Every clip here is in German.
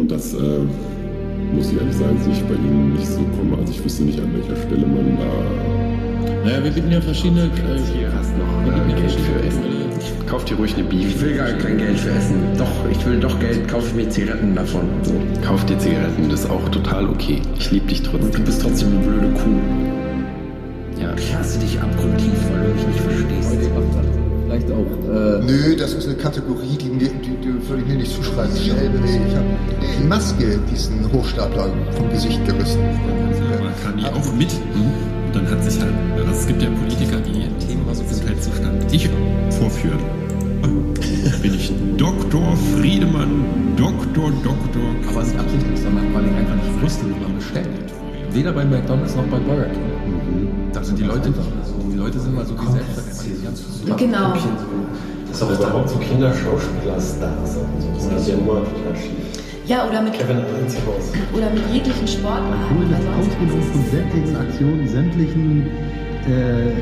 Und das, äh, muss ich ehrlich sagen, sehe ich bei Ihnen nicht so kommen. Also ich wüsste nicht, an welcher Stelle man da... Naja, wir bieten ja verschiedene... Äh, Hier hast noch wir bieten ja äh, Geld für Essen. Kauf dir ruhig eine Beef. Ich will gar kein Geld für Essen. Doch, ich will doch Geld. Kaufe ich mir Zigaretten davon. So. Kauf dir Zigaretten, das ist auch total okay. Ich liebe dich trotzdem. du bist trotzdem eine blöde Kuh. Ja. Ich hasse dich abgrundtief, weil du mich nicht verstehst. Vielleicht auch... Äh, Nö, das ist eine Kategorie, die, mir, die, die würde ich mir nicht zuschreiben. Ich, habe die Maske diesen Hochstapler vom Gesicht gerissen. Man kann die auch mit. Und dann hat sich halt, also es gibt ja Politiker, die Themen aus dem Gesundheitszustand ich vorführen. Bin ich Dr. Friedemann, Doktor, Doktor. aber es ist absichtlich, sondern weil ich einfach nicht wusste, wie man bestellt. Weder bei McDonalds noch bei Burger King. Da sind die Leute, die Leute sind mal so wie selbst. Genau. Das ist auch überhaupt so Kinderschauspieler-Stars und so. Das ist ja immer total schief. Ja, oder mit, Kevin oder mit jeglichen Sportarten. Also das ausgenommen von sämtlichen Aktionen, sämtlichen äh,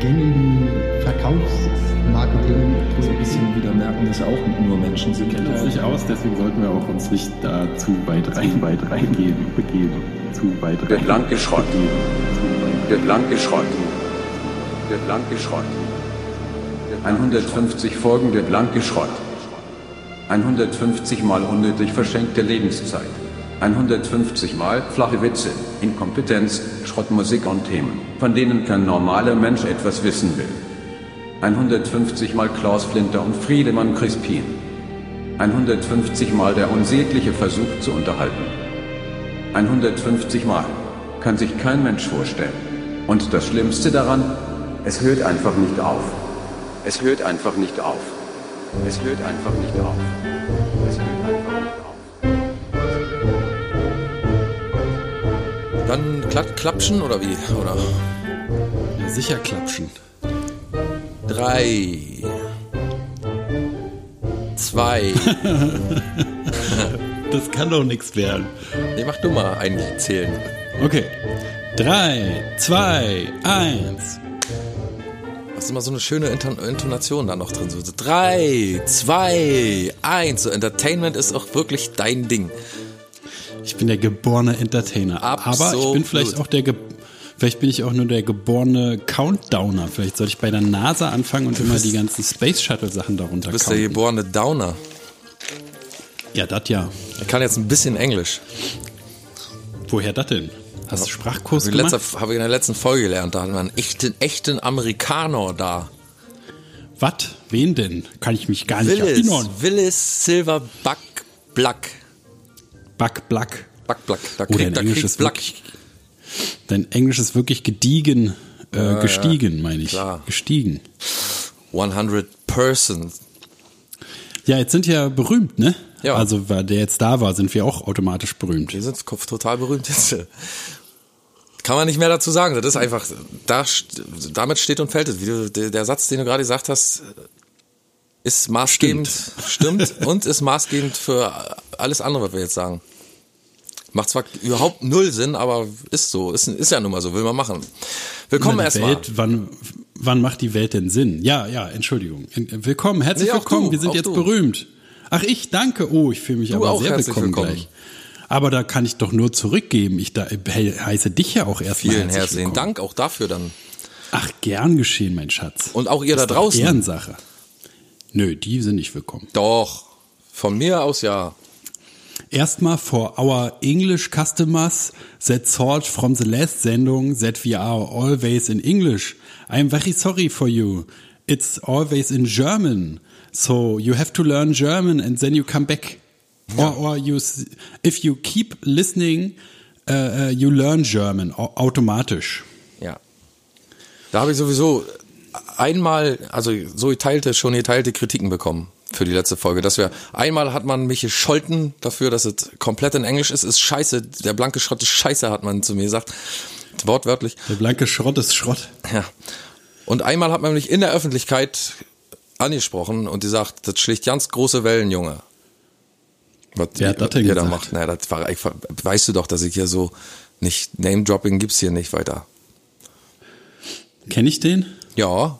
gängigen Verkaufsmarketing. so ein bisschen wieder merken, dass ja auch nur Menschen sind. kennt uns nicht aus, deswegen sollten wir auch uns nicht da zu weit rein, weit reingeben, begeben. Zu weit rein. Der blanke Schrott. Zu weit. Der blanke Schrott. Der blanke Schrott. 150 Folgen der blanke Schrott. 150 Mal unnötig verschenkte Lebenszeit. 150 Mal flache Witze, Inkompetenz, Schrottmusik und Themen, von denen kein normaler Mensch etwas wissen will. 150 Mal Klaus Flinter und Friedemann Crispin. 150 Mal der unsägliche Versuch zu unterhalten. 150 Mal kann sich kein Mensch vorstellen. Und das Schlimmste daran, es hört einfach nicht auf. Es hört einfach nicht auf. Es hört einfach nicht auf. Es hört einfach nicht auf. Dann kla klatschen oder wie? Oder Ja, sicher klatschen. drei, zwei. Das kann doch nichts werden. nee, mach du mal eigentlich zählen. Okay. Drei, zwei, eins. Das ist immer so eine schöne Inton Intonation da noch drin. So drei, zwei, eins. So Entertainment ist auch wirklich dein Ding. Ich bin der geborene Entertainer. Aber ich bin vielleicht auch der, ge vielleicht bin ich auch nur der geborene Countdowner. Vielleicht soll ich bei der NASA anfangen und immer die ganzen Space Shuttle Sachen darunter Du bist der counten. geborene Downer. Ja, das ja. Er kann jetzt ein bisschen Englisch. Woher das denn? Hast du Sprachkurs Habe ich, gemacht? habe ich in der letzten Folge gelernt. Da hatten wir einen echten, echten Amerikaner da. Was? Wen denn? Kann ich mich gar nicht Willis. erinnern. Willis Silver Buck Black. Buck Black. Buck Black. Da Oh, dein da Englisch ist Black. wirklich, dein Englisch ist wirklich gediegen, äh, gestiegen, meine ich. klar. Gestiegen. 100 Persons. Ja, jetzt sind wir berühmt, ne? Ja. Also, weil der jetzt da war, sind wir auch automatisch berühmt. Wir sind total berühmt jetzt. Kann man nicht mehr dazu sagen. Das ist einfach, da, damit steht und fällt es. Wie du, der, Satz, den du gerade gesagt hast, ist maßgebend, stimmt, und ist maßgebend für alles andere, was wir jetzt sagen. Macht zwar überhaupt null Sinn, aber ist so, ist, ist ja nun mal so, will man machen. Willkommen erstmal. Wann, wann macht die Welt denn Sinn? Ja, ja, Entschuldigung. Willkommen, herzlich Nee, willkommen. du, wir sind jetzt du. berühmt. Ach, ich danke. Oh, ich fühle mich Du aber auch sehr herzlich willkommen, willkommen. gleich. Aber da kann ich doch nur zurückgeben. Ich da, he- heiße dich ja auch erstmal Vielen herzlich herzlichen willkommen. Dank auch dafür dann. Ach, gern geschehen, mein Schatz. Und auch ihr Das da draußen. Ehrensache. Nö, die sind nicht willkommen. Doch, von mir aus ja. Erstmal for our English customers that thought from the last sendung that we are always in English. I'm very sorry for you. It's always in German. So you have to learn German and then you come back. Or, or you, if you keep listening, uh, uh, you learn German au- automatisch. Ja. Da habe ich sowieso einmal, also so geteilte, schon geteilte Kritiken bekommen für die letzte Folge. Dass wir, einmal hat man mich gescholten dafür, dass es komplett in Englisch ist, ist scheiße. Der blanke Schrott ist scheiße, hat man zu mir gesagt. Wortwörtlich. Der blanke Schrott ist Schrott. Ja. Und einmal hat man mich in der Öffentlichkeit angesprochen und gesagt, das schlägt ganz große Wellen, Junge. Was Wer hat das denn ihr da gesagt? macht. Naja, das war, ich, weißt du doch, dass ich hier so nicht, Name-Dropping gibt's hier nicht weiter. Kenn ich den? Ja.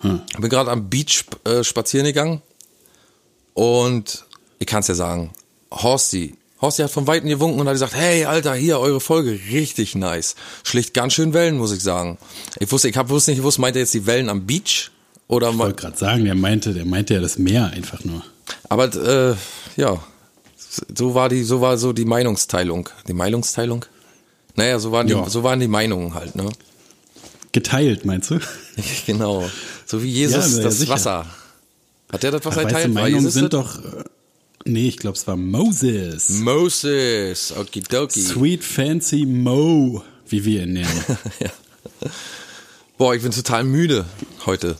Hm. Ich bin gerade am Beach äh, spazieren gegangen und ich kann es ja sagen, Horsty. Horsty hat von Weitem gewunken und hat gesagt, hey, Alter, hier, eure Folge, richtig nice. Schlicht ganz schön Wellen, muss ich sagen. Ich wusste, ich habe wusste nicht gewusst, meint er jetzt die Wellen am Beach? Oder Ich wollte gerade sagen, der meinte, der meinte ja das Meer einfach nur. Aber, äh, ja. So war die, so war so die Meinungsteilung. Die Meinungsteilung? Naja, so waren die, Ja. so waren die Meinungen halt, ne? Geteilt, meinst du? genau. So wie Jesus Ja, ja, das sicher. Wasser. Hat der das Wasser Ach, weißt du, geteilt? Meinungen Jesus sind das? doch. äh, Nee, ich glaube, es war Moses. Moses. Okidoki. Sweet Fancy Mo, wie wir ihn nennen. Boah, ich bin total müde heute.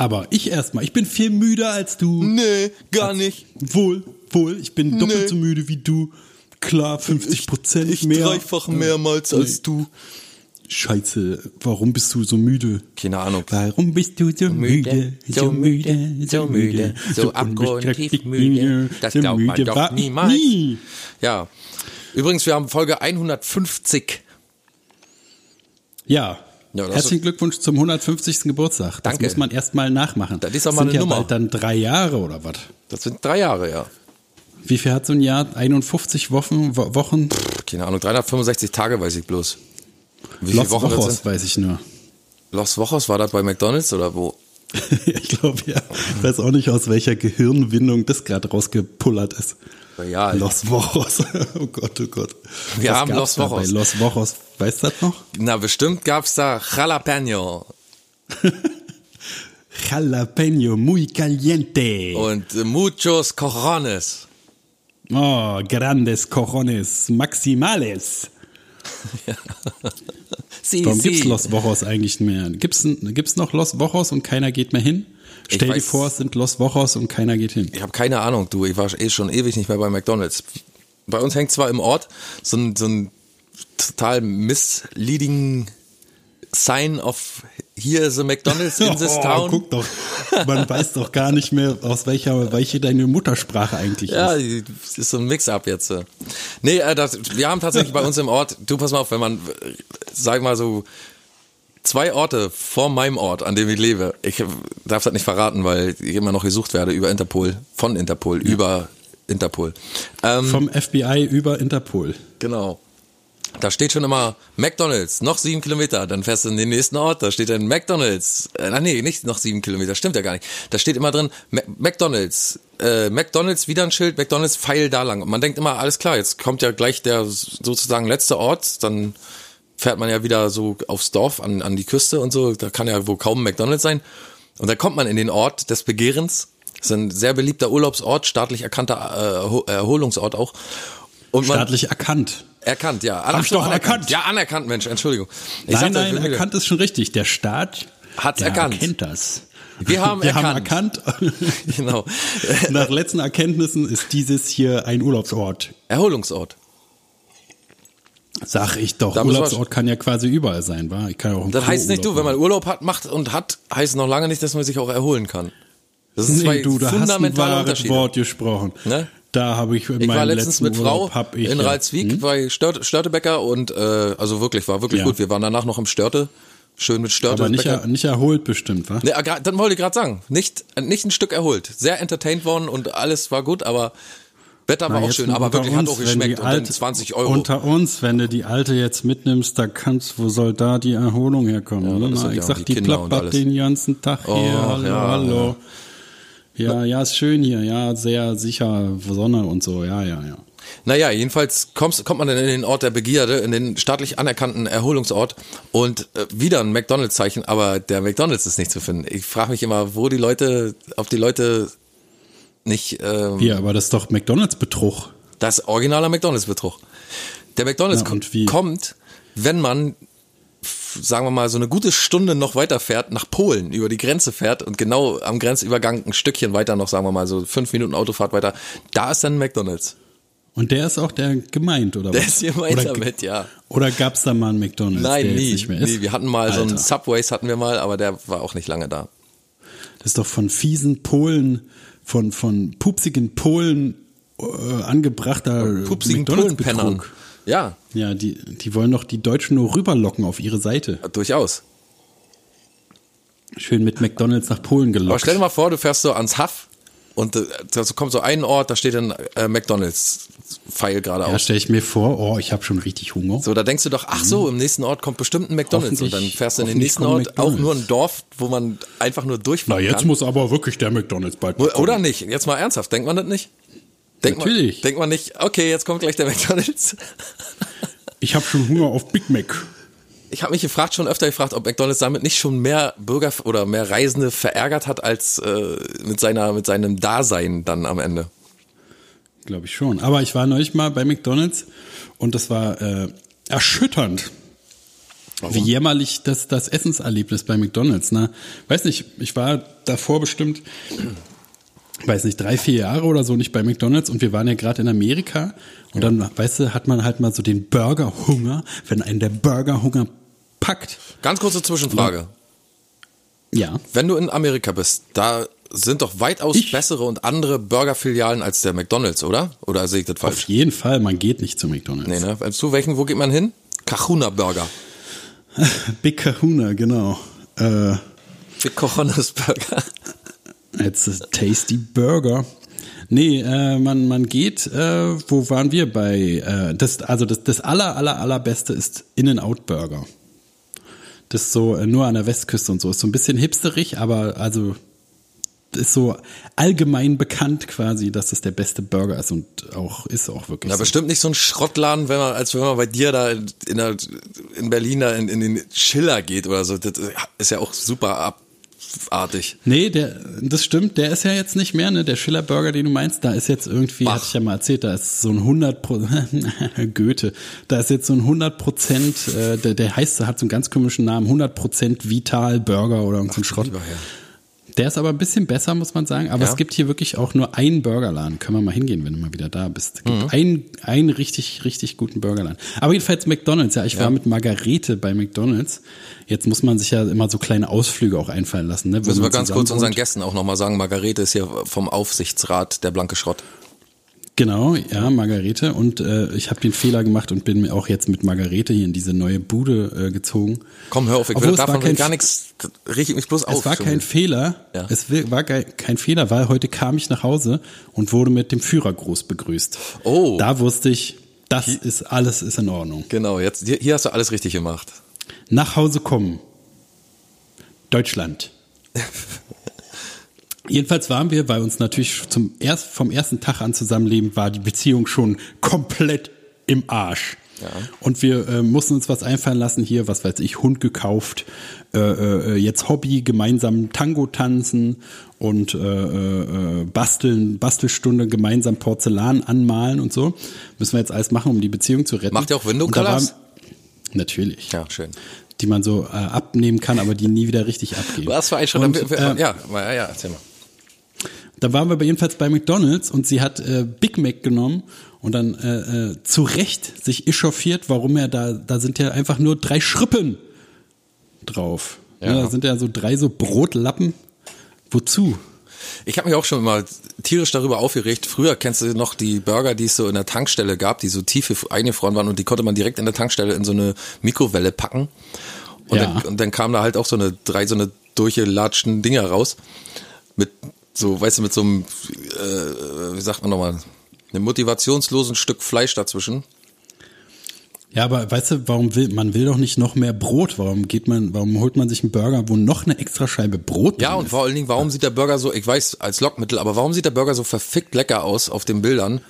Aber ich erstmal, ich bin viel müder als du. Nee, gar nicht. Wohl, wohl, ich bin doppelt Nee. so müde wie du. Klar, 50 Prozent Ich mehr. dreifach mehrmals als du. Scheiße, warum bist du so müde? Keine Ahnung. Warum bist du so müde, so müde, so müde, so abgrundtief müde? Das glaubt man doch ich niemals. nie. Ja. Übrigens, wir haben Folge 150. Ja. Ja, das Herzlichen Glückwunsch zum 150. Geburtstag. Das Danke. muss man erstmal nachmachen. Das ist Das mal sind eine ja Nummer. bald dann drei Jahre oder was? Das sind drei Jahre, ja. Wie viel hat so ein Jahr? 51 Wochen? Wo- Wochen? Keine Ahnung, 365 Tage weiß ich bloß. Wie Los viele Wochen das Wochos sind? weiß ich nur. Los Wochos, war das bei McDonalds oder wo? ich glaube ja. Ich weiß auch nicht, aus welcher Gehirnwindung das gerade rausgepullert ist. Ja, Los Wochos. Oh Gott, oh Gott. Wir Was haben Los Wochos. Bei Los Wochos. Weißt du das noch? Na, bestimmt gab's da Jalapeno Jalapeno muy caliente. und äh, muchos cojones. Oh, grandes cojones maximales. Warum sí. gibt's Los Wochos eigentlich mehr? Gibt's, gibt's noch Los Wochos und keiner geht mehr hin? Stell dir weiß- vor, es sind Los Wochos und keiner geht hin. Ich habe keine Ahnung, du. Ich war eh schon ewig nicht mehr bei McDonalds. Bei uns hängt zwar im Ort so ein, so ein total misleading Sign of Here is a McDonalds in this Oh, town. guck doch, man weiß doch gar nicht mehr, aus welcher, welche deine Muttersprache eigentlich Ja, ist. das ist so ein Mix-up jetzt. Nee, äh, das, wir haben tatsächlich bei uns im Ort, du pass mal auf, wenn man, äh, sag mal so, zwei Orte vor meinem Ort, an dem ich lebe, ich darf das nicht verraten, weil ich immer noch gesucht werde über Interpol, von Interpol, über Interpol. Ähm, Vom FBI über Interpol. Genau. Da steht schon immer McDonalds, noch sieben Kilometer. Dann fährst du in den nächsten Ort, da steht dann McDonalds. Äh, ach nee, nicht noch sieben Kilometer, stimmt ja gar nicht. Da steht immer drin Ma- McDonalds. Äh, McDonalds, wieder ein Schild, McDonalds, Pfeil da lang. Und man denkt immer, alles klar, jetzt kommt ja gleich der sozusagen letzte Ort, dann fährt man ja wieder so aufs Dorf, an, an die Küste und so. Da kann ja wohl kaum ein McDonalds sein. Und da kommt man in den Ort des Begehrens. Das ist ein sehr beliebter Urlaubsort, staatlich erkannter äh, Erho- Erholungsort auch. Und man, Staatlich erkannt. Erkannt, ja. Hab ich doch anerkannt. erkannt. Ja, anerkannt, Mensch, Entschuldigung. Ich nein, nein, bin erkannt ist schon richtig. Der Staat Hat's der erkannt. erkennt das. Wir haben Wir erkannt. haben erkannt. Genau. Nach letzten Erkenntnissen ist dieses hier ein Urlaubsort. Erholungsort. Sag ich doch. Da Urlaubsort kann ja quasi überall sein, wa? Ich kann ja auch Das heißt nicht, du, wenn man. Urlaub hat, macht und hat, heißt noch lange nicht, dass man sich auch erholen kann. Das zwei Nee, du, da hast ein fundamentale wahres. Wort gesprochen. Ne? Da habe ich in Ich war letztens letzten mit Frau Urlaub ich in Ralswiek Hm? bei Stört, Störtebecker und äh, also wirklich, war wirklich Ja. gut. Wir waren danach noch im Störte. Schön mit Störte. Aber nicht, er, nicht erholt bestimmt, wa? Gra- dann wollte ich gerade sagen, nicht, nicht ein Stück erholt. Sehr entertained worden und alles war gut, aber Wetter war Na, auch schön, mal aber wirklich hat uns, auch wenn geschmeckt alte- 20 Euro. Unter uns, wenn du die alte jetzt mitnimmst, da kannst, wo soll da die Erholung herkommen? Ja, Na, sind ich ja sag, die die, plappert den ganzen Tag hier. Oh, hallo, ja, hallo. Ja, ja, ist schön hier. Ja, sehr sicher Sonne und so. Ja, ja, ja. Naja, jedenfalls kommst, kommt man dann in den Ort der Begierde, in den staatlich anerkannten Erholungsort und äh, wieder ein McDonalds-Zeichen, aber der McDonalds ist nicht zu finden. Ich frage mich immer, wo die Leute, ob die Leute nicht ähm, Wie, aber das ist doch McDonalds-Betrug. das originaler McDonalds-Betrug. Der McDonalds wie? kommt, wenn man, sagen wir mal, so eine gute Stunde noch weiter fährt, nach Polen, über die Grenze fährt und genau am Grenzübergang ein Stückchen weiter noch, sagen wir mal, so fünf Minuten Autofahrt weiter, da ist dann ein McDonalds. Und der ist auch der gemeint, oder Der was? ist gemeint oder, damit, ja. Oder gab's da mal einen McDonalds, Nein, der nie. nie. Wir hatten mal so einen Alter. Subways hatten wir mal, aber der war auch nicht lange da. Das ist doch von fiesen Polen, von, von pupsigen Polen äh, angebrachter Pupsigen. Polenpennern. Ja, Ja, die, die wollen doch die Deutschen nur rüberlocken auf ihre Seite. durchaus. Schön mit McDonalds nach Polen Aber gelockt. stell dir mal vor, du fährst so ans Haff und äh, da kommt so ein Ort, da steht ein äh, McDonalds Pfeil geradeaus. Ja, stelle ich mir vor, oh, ich habe schon richtig Hunger. So, da denkst du doch, ach so, im nächsten Ort kommt bestimmt ein McDonalds und dann fährst du in den nächsten Ort, auch McDonald's. nur ein Dorf, wo man einfach nur Na, durchfahren jetzt kann. muss aber wirklich der McDonalds bald mal Oder kommen. nicht? Jetzt mal ernsthaft, denkt man das nicht? Denkt Natürlich. Man, denkt man nicht, okay, jetzt kommt gleich der McDonalds. Ich habe schon Hunger auf Big Mac. Ich habe mich gefragt, schon öfter gefragt, ob McDonalds damit nicht schon mehr Bürger oder mehr Reisende verärgert hat, als äh, mit, seiner, mit seinem Dasein dann am Ende. Glaube ich schon. Aber ich war neulich mal bei McDonalds und das war äh, erschütternd. Wie jämmerlich das, das Essenserlebnis bei McDonalds, ne? Weiß nicht, ich war davor bestimmt, weiß nicht, drei, vier Jahre oder so nicht bei McDonalds und wir waren ja gerade in Amerika und dann, weißt du, hat man halt mal so den Burgerhunger, wenn einen der Burgerhunger packt. Ganz kurze Zwischenfrage. Ja. Wenn du in Amerika bist, da sind doch weitaus Ich? bessere und andere Burgerfilialen als der McDonalds, oder? Oder sehe ich das Auf falsch? jeden Fall, man geht nicht zu McDonalds. Nee, ne? Zu welchen, wo geht man hin? Kahuna Burger. Big Kahuna, genau. Äh, Big Cojones Burger. It's a tasty burger. Nee, äh, man, man geht, äh, wo waren wir bei, äh, das, also das, das aller, aller, allerbeste ist In-N-Out Burger. Das ist so äh, nur an der Westküste und so. Ist so ein bisschen hipsterig, aber also ist so allgemein bekannt quasi, dass es der beste Burger ist und auch ist auch wirklich Ja, so. bestimmt nicht so ein Schrottladen, wenn man, als wenn man bei dir da in, der, in Berlin da in, in den Schiller geht oder so. Das ist ja auch super abartig. Nee, der, das stimmt, der ist ja jetzt nicht mehr, ne? Der Schiller Burger, den du meinst, da ist jetzt irgendwie, Bach. hatte ich ja mal erzählt, da ist so ein 100 Goethe, da ist jetzt so ein 100 Prozent, äh, der, der heißt, hat so einen ganz komischen Namen, 100 Prozent Vital Burger oder irgend so ein Schrott. Der ist aber ein bisschen besser, muss man sagen. Aber Ja. es gibt hier wirklich auch nur einen Burgerladen. Können wir mal hingehen, wenn du mal wieder da bist. Es gibt Mhm. einen, einen richtig, richtig guten Burgerladen. Aber jedenfalls McDonalds. Ja, ich war Ja. mit Margarete bei McDonalds. Jetzt muss man sich ja immer so kleine Ausflüge auch einfallen lassen. Ne, Müssen wir ganz kurz unseren. Gästen auch nochmal sagen, Margarete ist hier vom Aufsichtsrat der blanke Schrott. Genau, ja, Margarete. Und äh, ich habe den Fehler gemacht und bin mir auch jetzt mit Margarete hier in diese neue Bude äh, gezogen. Komm, hör auf, ich Obwohl will davon kein- gar nichts, ich mich bloß auf. Es war kein. Fehler. Ja. Es war kein Fehler, weil heute kam ich nach Hause und wurde mit dem Führergruß begrüßt. Oh. Da wusste ich, das ist alles ist in Ordnung. Genau, jetzt, hier, hier hast du alles richtig gemacht. Nach Hause kommen. Deutschland. Jedenfalls waren wir, weil uns natürlich zum erst, vom ersten Tag an zusammenleben war die Beziehung schon komplett im Arsch. Ja. Und wir äh, mussten uns was einfallen lassen hier, was weiß ich, Hund gekauft, äh, äh, jetzt Hobby, gemeinsam Tango tanzen und äh, äh, äh, basteln, Bastelstunde, gemeinsam Porzellan anmalen und so. Müssen wir jetzt alles machen, um die Beziehung zu retten. Macht ihr auch Window Colors? Natürlich. Ja, schön. Die man so äh, abnehmen kann, aber die nie wieder richtig abgeben. Was für ein schon, Und, äh, äh, ja, ja, ja, erzähl mal. Da waren wir aber jedenfalls bei McDonalds und sie hat äh, Big Mac genommen und dann äh, äh, zu Recht sich echauffiert, warum er da, da sind ja einfach nur drei Schrippen drauf. Ja. Ja. da sind ja so drei so Brotlappen. Wozu? Ich habe mich auch schon mal tierisch darüber aufgeregt. Früher kennst du noch die Burger, die es so in der Tankstelle gab, die so tief eingefroren waren und die konnte man direkt in der Tankstelle in so eine Mikrowelle packen. Und, Ja. dann, und dann kam da halt auch so eine drei so eine durchgelatschten Dinger raus mit so, weißt du, mit so einem, äh, wie sagt man nochmal, einem motivationslosen Stück Fleisch dazwischen. Ja, aber weißt du, warum will man will doch nicht noch mehr Brot? Warum geht man, warum holt man sich einen Burger, wo noch eine extra Scheibe Brot Ja, und ist? vor allen Dingen, warum sieht der Burger so, ich weiß, als Lockmittel, aber warum sieht der Burger so verfickt lecker aus auf den Bildern?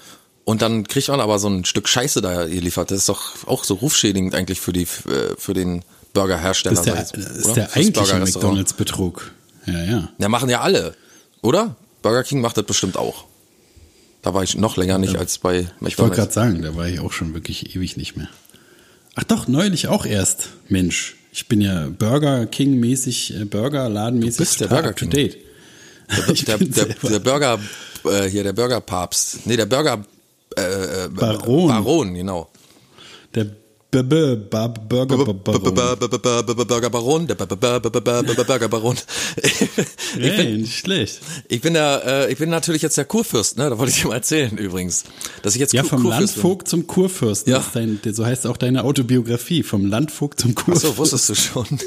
Und dann kriegt man aber so ein Stück Scheiße da geliefert. Das ist doch auch so rufschädigend eigentlich für die, äh, für den Burgerhersteller. Das ist der, ist der eigentliche. McDonalds-Betrug. Ja, ja. Ja, machen ja alle, oder? Burger King macht das bestimmt auch. Da war ich noch länger nicht als bei Ich wollte McDonald's. gerade sagen, da war ich auch schon wirklich ewig nicht mehr. Ach doch, neulich auch erst. Mensch, ich bin ja Burger King mäßig, äh, Burger Ladenmäßig Du bist der Burger up to King. date. Der, der, selber- der Burger, äh, hier, der Burgerpapst. Nee, der Burger, äh, äh, Baron. Baron, genau. Der Burger Baron. Hey, bin, nicht schlecht. ich bin der, äh, ich bin natürlich jetzt der Kurfürst, ne? Da wollte ich dir mal erzählen übrigens, dass ich jetzt Ja, vom Kurfürst. Landvogt zum Kurfürsten. Ja. So heißt auch deine Autobiografie. Vom Landvogt zum Ach Kurfürsten. so, wusstest du schon.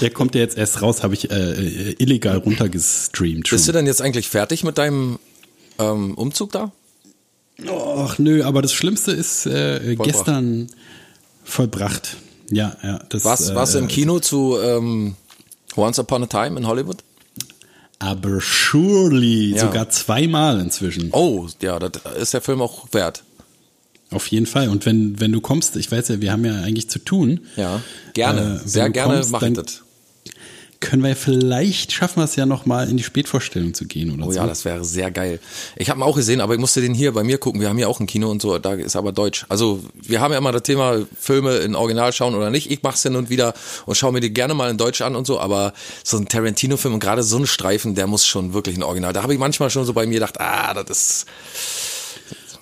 Der kommt ja jetzt erst raus, habe ich äh, illegal runtergestreamt. Schon. Bist du denn jetzt eigentlich fertig mit deinem ähm, Umzug da? Och nö, aber das Schlimmste ist äh, gestern vollbracht. Ja, ja. Das, warst, warst du im äh, Kino zu ähm, Once Upon a Time in Hollywood? Aber surely Ja. sogar zweimal inzwischen. Oh, ja, das ist der Film auch wert. Auf jeden Fall. Und wenn, wenn du kommst, ich weiß ja, wir haben ja eigentlich zu tun. Ja, gerne. Äh, Sehr gerne kommst, mache ich dann das. Können wir vielleicht schaffen wir es ja noch mal in die Spätvorstellung zu gehen oder Oh so. ja, das wäre sehr geil. Ich habe ihn auch gesehen, aber ich musste den hier bei mir gucken. Wir haben hier auch ein Kino und so, da ist aber Deutsch. Also wir haben ja immer das Thema Filme in Original schauen oder nicht. Ich mach's hin und wieder und schaue mir die gerne mal in Deutsch an und so, aber so ein Tarantino-Film und gerade so ein Streifen, der muss schon wirklich ein Original. Da habe ich manchmal schon so bei mir gedacht, ah, das ist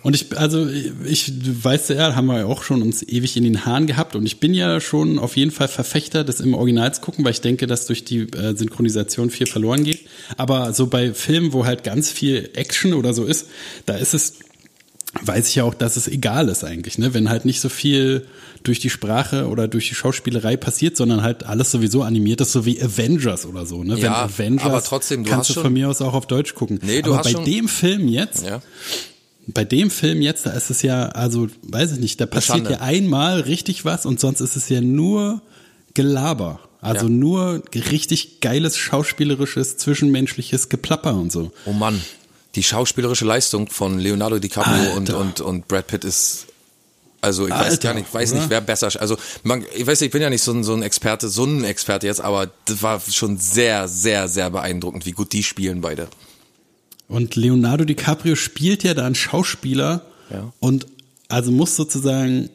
Und ich, also ich weiß ja, haben wir ja auch schon uns ewig in den Haaren gehabt und ich bin ja schon auf jeden Fall Verfechter des im Original zu gucken, weil ich denke, dass durch die äh, Synchronisation viel verloren geht. Aber so bei Filmen, wo halt ganz viel Action oder so ist, da ist es, weiß ich ja auch, dass es egal ist eigentlich, ne? Wenn halt nicht so viel durch die Sprache oder durch die Schauspielerei passiert, sondern halt alles sowieso animiert ist, so wie Avengers oder so, ne? Ja, Wenn Avengers aber trotzdem, du kannst du schon- von mir aus auch auf Deutsch gucken. Nee, du aber hast bei schon- dem Film jetzt, ja. Bei dem Film jetzt, da ist es ja, also weiß ich nicht, da passiert ja einmal richtig was und sonst ist es ja nur Gelaber. Also Ja. nur richtig geiles schauspielerisches, zwischenmenschliches Geplapper und so. Oh Mann, die schauspielerische Leistung von Leonardo DiCaprio und, Alter. und, und Brad Pitt ist, also ich weiß Alter, gar nicht, weiß nicht, wer besser, also man, ich weiß, ich bin ja nicht so ein, so ein Experte, so ein Experte jetzt, aber das war schon sehr, sehr, sehr beeindruckend, wie gut die spielen beide. Und Leonardo DiCaprio spielt ja da einen Schauspieler Ja. und also muss sozusagen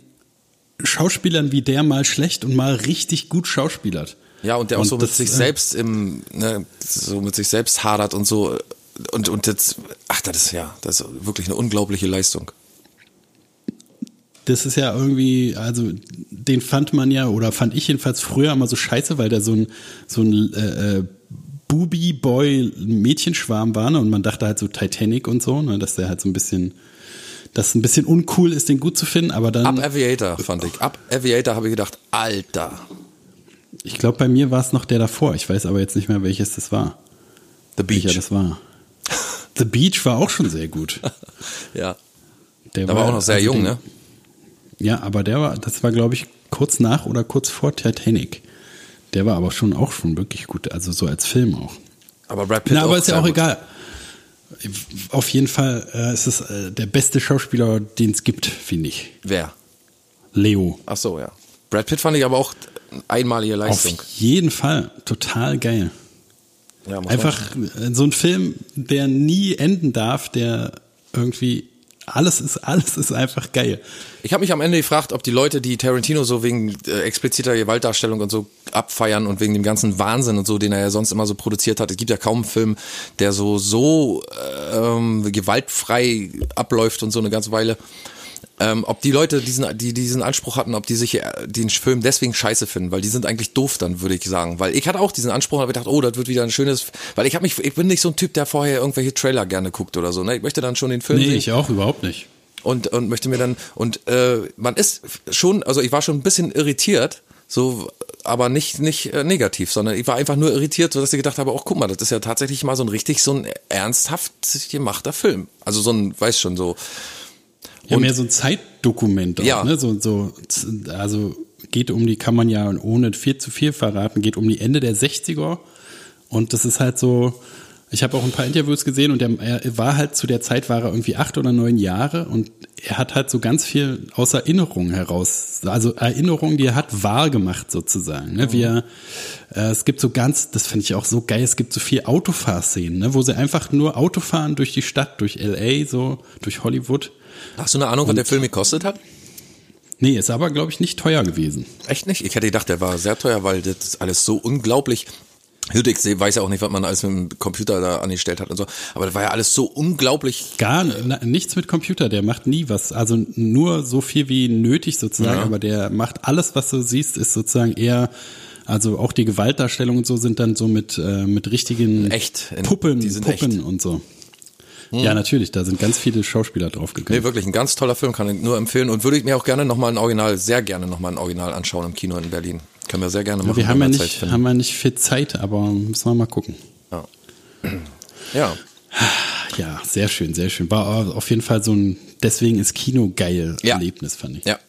Schauspielern wie der mal schlecht und mal richtig gut schauspielert. Ja, und der auch so mit das, sich äh, selbst im, ne, so mit sich selbst hadert und so. Und, und jetzt, ach, das ist ja, das ist wirklich eine unglaubliche Leistung. Das ist ja irgendwie, also den fand man ja, oder fand ich jedenfalls früher immer so scheiße, weil der so ein, so ein äh, äh, Booby-Boy-Mädchenschwarm war, ne? Und man dachte halt so Titanic und so, ne? Dass der halt so ein bisschen, dass ein bisschen uncool ist, den gut zu finden, aber dann. Ab Aviator fand ich. Ab Aviator habe ich gedacht, Alter. Ich glaube, bei mir war es noch der davor. Ich weiß aber jetzt nicht mehr, welches das war. The Beach. Welcher das war. The Beach war auch schon sehr gut. Ja. Der Da war auch noch sehr jung, den, ne? Ja, aber der war, das war, glaube ich, kurz nach oder kurz vor Titanic. Der war aber schon auch schon wirklich gut, also so als Film auch. Aber Brad Pitt Na, aber ist ja auch gut. egal. Auf jeden Fall äh, ist es äh, der beste Schauspieler, den es gibt, finde ich. Wer? Leo. Ach so, ja. Brad Pitt fand ich aber auch einmalige Leistung. Auf jeden Fall. Total geil. Ja, Einfach äh, so ein Film, der nie enden darf, der irgendwie alles ist, alles ist einfach geil. Ich habe mich am Ende gefragt, ob die Leute, die Tarantino so wegen äh, expliziter Gewaltdarstellung und so abfeiern und wegen dem ganzen Wahnsinn und so, den er ja sonst immer so produziert hat. Es gibt ja kaum einen Film, der so so ähm, gewaltfrei abläuft und so eine ganze Weile. Ähm, ob die Leute diesen, die diesen Anspruch hatten, ob die sich äh, den Film deswegen scheiße finden, weil die sind eigentlich doof dann, würde ich sagen. Weil ich hatte auch diesen Anspruch und habe gedacht, oh, das wird wieder ein schönes, weil ich habe mich, ich bin nicht so ein Typ, der vorher irgendwelche Trailer gerne guckt oder so. Ne? Ich möchte dann schon den Film Nee, sehen ich auch überhaupt nicht. und und möchte mir dann und äh, man ist schon also ich war schon ein bisschen irritiert so aber nicht nicht äh, negativ sondern ich war einfach nur irritiert so dass ich gedacht habe auch guck mal das ist ja tatsächlich mal so ein richtig so ein ernsthaft gemachter Film also so ein weiß schon so Ja, Und- mehr so ein Zeitdokument. Auch, Ja. Ne? So, so, also geht um die, kann man ja ohne viel zu viel verraten, geht um die Ende der 60er. Und das ist halt so, ich habe auch ein paar Interviews gesehen und der, er war halt zu der Zeit, war er irgendwie acht oder neun Jahre und er hat halt so ganz viel aus Erinnerungen heraus, also Erinnerungen, die er hat, wahr gemacht sozusagen. Ne? Wie er, äh, es gibt so ganz, das finde ich auch so geil, es gibt so viel Autofahrszenen, ne? wo sie einfach nur Auto fahren durch die Stadt, durch LA, so, durch Hollywood. Hast du eine Ahnung was der Film gekostet hat Nee, ist aber, glaube ich, nicht teuer gewesen. echt nicht ich hätte gedacht der war sehr teuer weil das alles so unglaublich seh- weiß ja auch nicht, was man alles mit dem Computer da angestellt hat und so, aber das war ja alles so unglaublich Gar nichts mit Computer, der macht nie was. Also nur so viel wie nötig sozusagen, Ja. aber der macht alles, was du siehst, ist sozusagen eher, also auch die Gewaltdarstellungen und so sind dann so mit, äh, mit richtigen Echt? Puppen, Puppen echt. Und so. Ja, natürlich, da sind ganz viele Schauspieler draufgegangen. Nee, wirklich ein ganz toller Film, kann ich nur empfehlen und würde ich mir auch gerne nochmal ein Original, sehr gerne nochmal ein Original anschauen im Kino in Berlin. Können wir sehr gerne machen. wir haben ja, nicht, finden. haben ja nicht viel Zeit, aber müssen wir mal gucken. Ja. ja. Ja, sehr schön, sehr schön. War auf jeden Fall so ein, deswegen ist Kino geil Ja. Erlebnis, fand ich. Ja.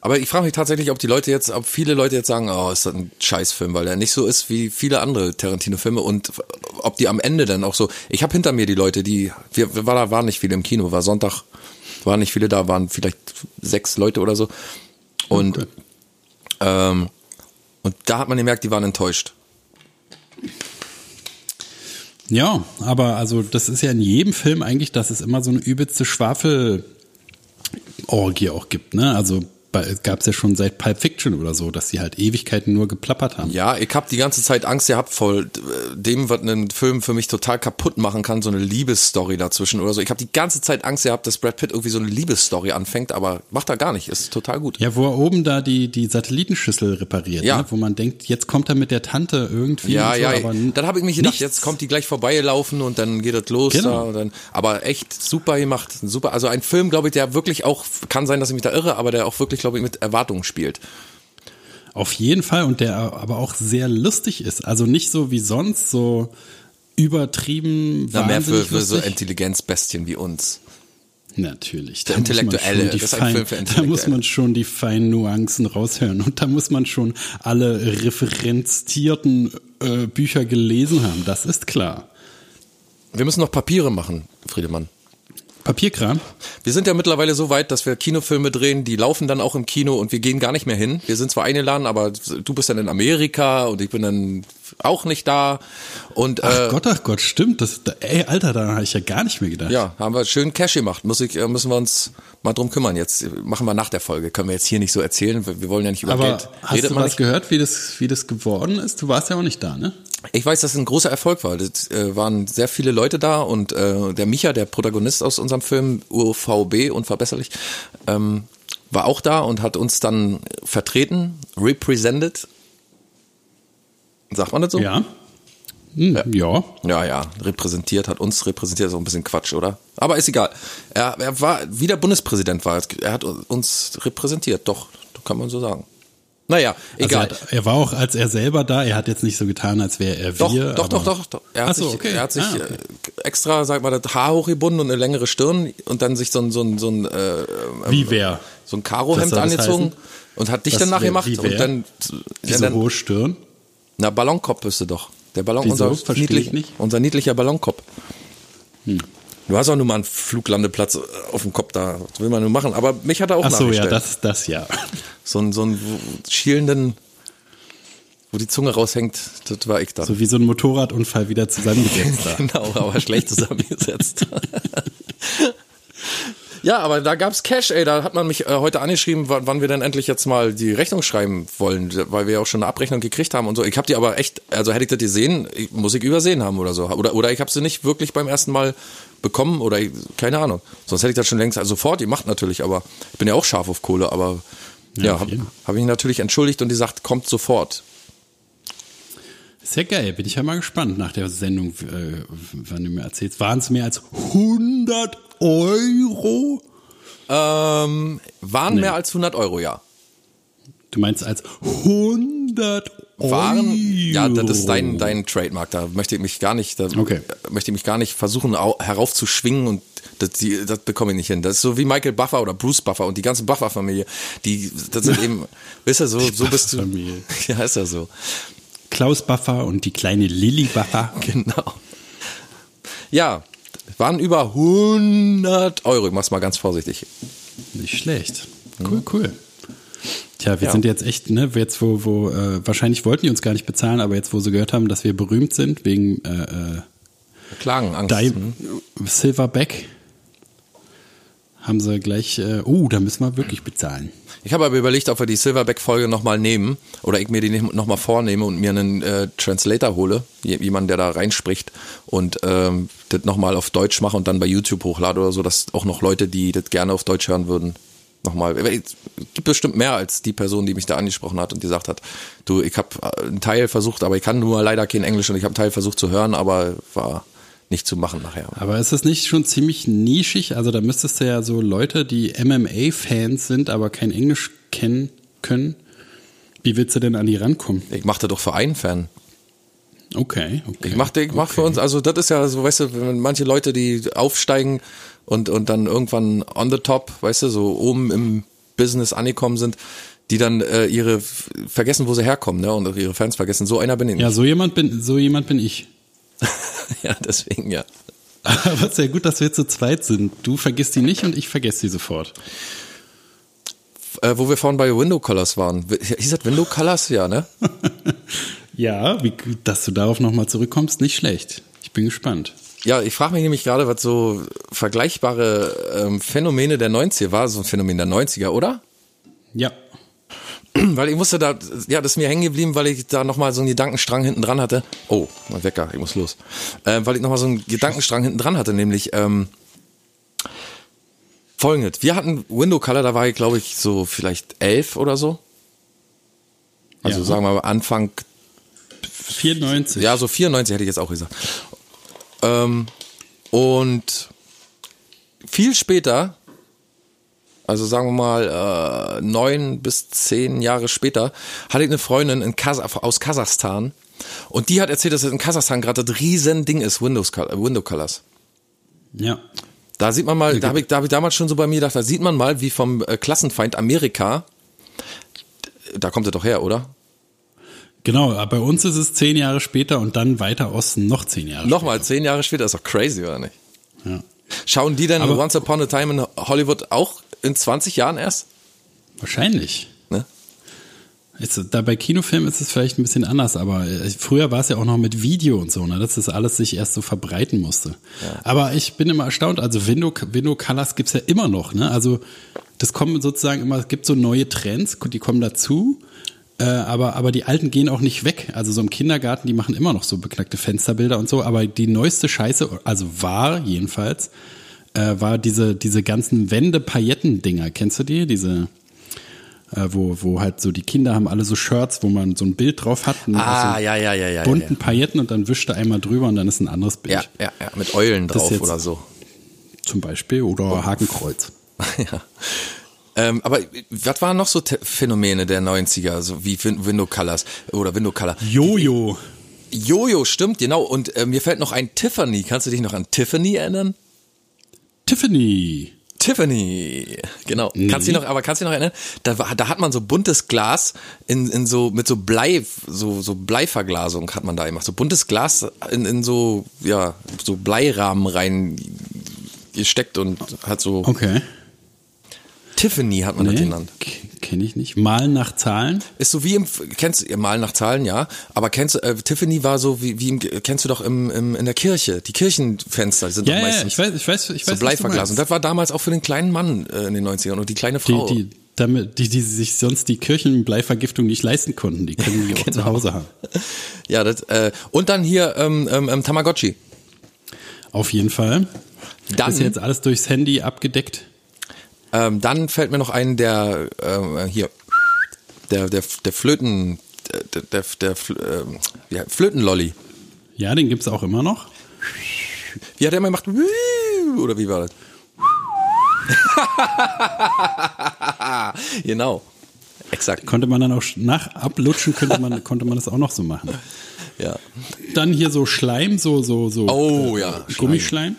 Aber ich frage mich tatsächlich, ob die Leute jetzt, ob viele Leute jetzt sagen, oh, ist das ein Scheißfilm, weil der nicht so ist wie viele andere Tarantino-Filme und ob die am Ende dann auch so. Ich habe hinter mir die Leute, die, wir, wir war, da waren nicht viele im Kino, war Sonntag, waren nicht viele da, waren vielleicht sechs Leute oder so. Und ähm, und da hat man gemerkt, die waren enttäuscht. Ja, aber also das ist ja in jedem Film eigentlich, dass es immer so eine übelste Schwafelorgie auch gibt, ne? Also gab es ja schon seit Pulp Fiction oder so, dass sie halt Ewigkeiten nur geplappert haben. Ja, ich habe die ganze Zeit Angst gehabt vor äh, dem, was einen Film für mich total kaputt machen kann, so eine Liebesstory dazwischen oder so. Ich habe die ganze Zeit Angst gehabt, dass Brad Pitt irgendwie so eine Liebesstory anfängt, aber macht er gar nicht, ist total gut. Ja, wo er oben da die, die Satellitenschüssel repariert, Ja. ne? wo man denkt, jetzt kommt er mit der Tante irgendwie. Ja, so, ja, aber dann habe ich mich gedacht, nichts. jetzt kommt die gleich vorbeigelaufen und dann geht das los. Genau. Da dann, aber echt super gemacht, super. Also ein Film, glaube ich, der wirklich auch, kann sein, dass ich mich da irre, aber der auch wirklich, glaube ich, mit Erwartungen spielt. Auf jeden Fall und der aber auch sehr lustig ist. Also nicht so wie sonst, so übertrieben, Na, mehr für, für so. Intelligenzbestien wie uns. Natürlich. Der Da muss man Intellektuelle. ein fein- für Da muss Intellektuelle. man schon die feinen Nuancen raushören und da muss man schon alle referenzierten äh, Bücher gelesen haben. Das ist klar. Wir müssen noch Papiere machen, Friedemann. Papierkram? Wir sind ja mittlerweile so weit, dass wir Kinofilme drehen, die laufen dann auch im Kino und wir gehen gar nicht mehr hin. Wir sind zwar eingeladen, aber du bist dann in Amerika und ich bin dann auch nicht da. Und Ach äh, Gott, ach Gott, stimmt. Das, da, ey, Alter, daran habe ich ja gar nicht mehr gedacht. ja, haben wir schön Cash gemacht. Muss ich, äh, müssen wir uns mal drum kümmern. Jetzt machen wir nach der Folge. Können wir jetzt hier nicht so erzählen. Wir wollen ja nicht über Aber Geld. hast du man was nicht. gehört, wie das, wie das geworden ist? Du warst ja auch nicht da, ne? Ich weiß, dass es ein großer Erfolg war. Es äh, waren sehr viele Leute da und äh, der Micha, der Protagonist aus unserem Film UVB, unverbesserlich, ähm, war auch da und hat uns dann vertreten, represented. Sagt man das so? Ja. Hm, ja. Ja, ja, repräsentiert, hat uns repräsentiert, ist auch ein bisschen Quatsch, oder? Aber ist egal. Er, er war, wie der Bundespräsident war, er hat uns repräsentiert, doch, kann man so sagen. Naja, Also egal. er, hat, er war auch als er selber da, er hat jetzt nicht so getan, als wäre er Doch, wir. doch, doch, doch, doch. Er hat so, sich, okay. er hat sich Ah, okay. äh, extra, sag mal, das Haar hochgebunden und eine längere Stirn und dann sich so ein, so ein, so ein, äh, Wie wer? so ein Karohemd angezogen heißen? und hat dich Was dann wär- nachgemacht wie und wer? dann, Diese ja, dann hohe Stirn. na, Ballonkopf bist du doch. Der Ballon, Wieso? unser, niedlich, nicht. Hm. unser niedlicher Ballonkopf. Du hast auch nur mal einen Fluglandeplatz äh, auf dem Kopf da. Das will man nur machen. Aber mich hat er auch Ach so, ja, das, das ja. So einen, so einen schielenden, wo die Zunge raushängt, das war ich dann. So wie so ein Motorradunfall wieder zusammengesetzt da. Genau, aber schlecht zusammengesetzt. ja, aber da gab's Cash, ey. Da hat man mich äh, heute angeschrieben, wann, wann wir denn endlich jetzt mal die Rechnung schreiben wollen, weil wir ja auch schon eine Abrechnung gekriegt haben und so. Ich habe die aber echt, also hätte ich das gesehen, muss ich übersehen haben oder so. Oder, oder ich habe sie nicht wirklich beim ersten Mal bekommen oder keine Ahnung. Sonst hätte ich das schon längst also sofort gemacht natürlich, aber ich bin ja auch scharf auf Kohle, aber Ja, ja, habe hab ich natürlich entschuldigt und die sagt, kommt sofort. Ja geil, bin ich ja mal gespannt nach der Sendung, äh, wann du mir erzählst. Waren es mehr als 100 Euro? Ähm, waren Nee. mehr als 100 Euro, ja. Du meinst als 100 waren, Euro? ja, das ist dein, dein Trademark, da möchte ich mich gar nicht, da Okay. möchte ich mich gar nicht versuchen au- heraufzuschwingen und das, die, das bekomme ich nicht hin. Das ist so wie Michael Buffer oder Bruce Buffer und die ganze Buffer-Familie, die, das sind eben, weißt du, so, so bist du. Ja, ist ja so. Klaus Buffer und die kleine Lilly Buffer. Genau. Ja, waren über 100 Euro, ich mach's mal ganz vorsichtig. Nicht schlecht. Cool, cool. Tja, wir Ja. sind jetzt echt, ne, jetzt wo, wo, äh, wahrscheinlich wollten die uns gar nicht bezahlen, aber jetzt, wo sie gehört haben, dass wir berühmt sind, wegen äh, äh, Klagen, Angst. Di hm? Silverback, haben sie gleich, äh, oh, da müssen wir wirklich bezahlen. Ich habe aber überlegt, ob wir die Silverback-Folge nochmal nehmen oder ich mir die nochmal vornehme und mir einen äh, Translator hole, jemand, der da reinspricht und ähm, das nochmal auf Deutsch mache und dann bei YouTube hochlade oder so, dass auch noch Leute, die das gerne auf Deutsch hören würden, nochmal. Es gibt bestimmt mehr als die Person, die mich da angesprochen hat und gesagt hat, du, ich habe einen Teil versucht, aber ich kann nur leider kein Englisch und ich habe einen Teil versucht zu hören, aber war nicht zu machen nachher. Aber ist das nicht schon ziemlich nischig? Also da müsstest du ja so Leute, die MMA-Fans sind, aber kein Englisch kennen können, Wie willst du denn an die rankommen? Ich mache das doch für einen Fan. Okay, okay. Ich mach, ich mach für uns, also das ist ja so, weißt du, wenn manche Leute, die aufsteigen und, und dann irgendwann on the top, weißt du, so oben im Business angekommen sind, die dann äh, ihre vergessen, wo sie herkommen, ne, und ihre Fans vergessen. So einer bin ich nicht. Ja, so jemand bin, so jemand bin ich. ja, deswegen ja. Aber sehr gut, dass wir zu zweit sind. Du vergisst die nicht und ich vergesse die sofort. Äh, wo wir vorhin bei Window Colors waren. Hieß das Window Colors? Ja, ne? Ja, wie, dass du darauf nochmal zurückkommst, nicht schlecht. Ich bin gespannt. Ja, ich frage mich nämlich gerade, was so vergleichbare ähm, Phänomene der 90er war, so ein Phänomen der 90er, oder? Ja. Weil ich musste da, ja, das ist mir hängen geblieben, weil ich da nochmal so einen Gedankenstrang hinten dran hatte. Oh, mein Wecker, ich muss los. Äh, weil ich nochmal so einen Gedankenstrang hinten dran hatte, nämlich ähm, folgendes. Wir hatten Window Color, da war ich, glaube ich, so vielleicht elf oder so. Also Ja. sagen wir mal Anfang 94. Ja, so 94 hätte ich jetzt auch gesagt. Ähm, und viel später, also sagen wir mal äh, neun bis zehn Jahre später, hatte ich eine Freundin in Kas aus Kasachstan und die hat erzählt, dass es in Kasachstan gerade das riesen Ding ist, Windows, Window Colors. Ja. Da sieht man mal, da habe ich, da hab ich damals schon so bei mir gedacht, da sieht man mal, wie vom äh, Klassenfeind Amerika, da kommt er doch her, oder? Genau, aber bei uns ist es zehn Jahre später und dann weiter Osten noch zehn Jahre Nochmal, zehn Jahre später, ist doch crazy, oder nicht? später. Ja. Schauen die denn Aber- Once Upon a Time in Hollywood auch in 20 Jahren erst? Wahrscheinlich. Ne? Ist, da bei Kinofilmen ist es vielleicht ein bisschen anders, aber äh, früher war es ja auch noch mit Video und so, ne, dass das alles sich erst so verbreiten musste. Aber ich bin immer erstaunt, also Window, Window Colors gibt's ja immer noch, ne? Also das kommen sozusagen immer, es gibt so neue Trends, die kommen dazu, äh, aber, aber die alten gehen auch nicht weg. Also so im Kindergarten, die machen immer noch so beknackte Fensterbilder und so, aber die neueste Scheiße, also war jedenfalls, äh, war diese, diese ganzen Wände-Pailletten-Dinger. Kennst du die? Diese, äh, wo, wo halt so die Kinder haben alle so Shirts, wo man so ein Bild drauf hat. Ah, so ja, ja, ja, ja. bunten ja, Pailletten und dann wischt er einmal drüber und dann ist ein anderes Bild. ja, ja, ja, mit Eulen Das drauf jetzt- oder so. Zum Beispiel. Oder Hakenkreuz. ja. Ähm, aber was waren noch so Te Phänomene der 90er, so wie Win Window Colors oder Window Color? Jojo. Jojo, stimmt, genau. Und äh, mir fällt noch ein Tiffany. Kannst du dich noch an Tiffany erinnern? Tiffany. Tiffany, genau. Nee. Kannst du noch, aber kannst du dich noch erinnern? Da, war, da hat man so buntes Glas in, in so mit so Blei, so so Bleiverglasung hat man da gemacht. So buntes Glas in, in so ja so Bleirahmen rein gesteckt und hat so Okay. Tiffany hat man das Nee, genannt. kenne ich nicht. Malen nach Zahlen? Ist so wie im kennst du mal nach Zahlen ja, aber kennst du äh, Tiffany war so wie wie im, kennst du doch im, im in der Kirche. Die Kirchenfenster sind Ja, doch ja, meistens ich weiß, ich weiß, ich weiß. so Bleiverglasung. meinst. Das war damals auch für den kleinen Mann äh, in den 90ern und die kleine Frau. Die, die, damit, die, die sich sonst die Kirchenbleivergiftung nicht leisten konnten, die können die auch Genau. zu Hause haben. Ja, das, äh, und dann hier ähm, ähm, ähm, Tamagotchi. Auf jeden Fall. Dann, ist jetzt alles durchs Handy abgedeckt. Ähm, dann fällt mir noch ein, der äh, hier, der der der Flöten, der der, der ja, Flötenlolli. Ja, den gibt's auch immer noch. Wie hat der immer gemacht? Oder wie war das? genau. Exakt. Konnte man dann auch nach ablutschen, könnte man, konnte man das auch noch so machen. Ja. Dann hier so Schleim, so, so, so. Oh, äh, ja, Schleim. Gummischleim.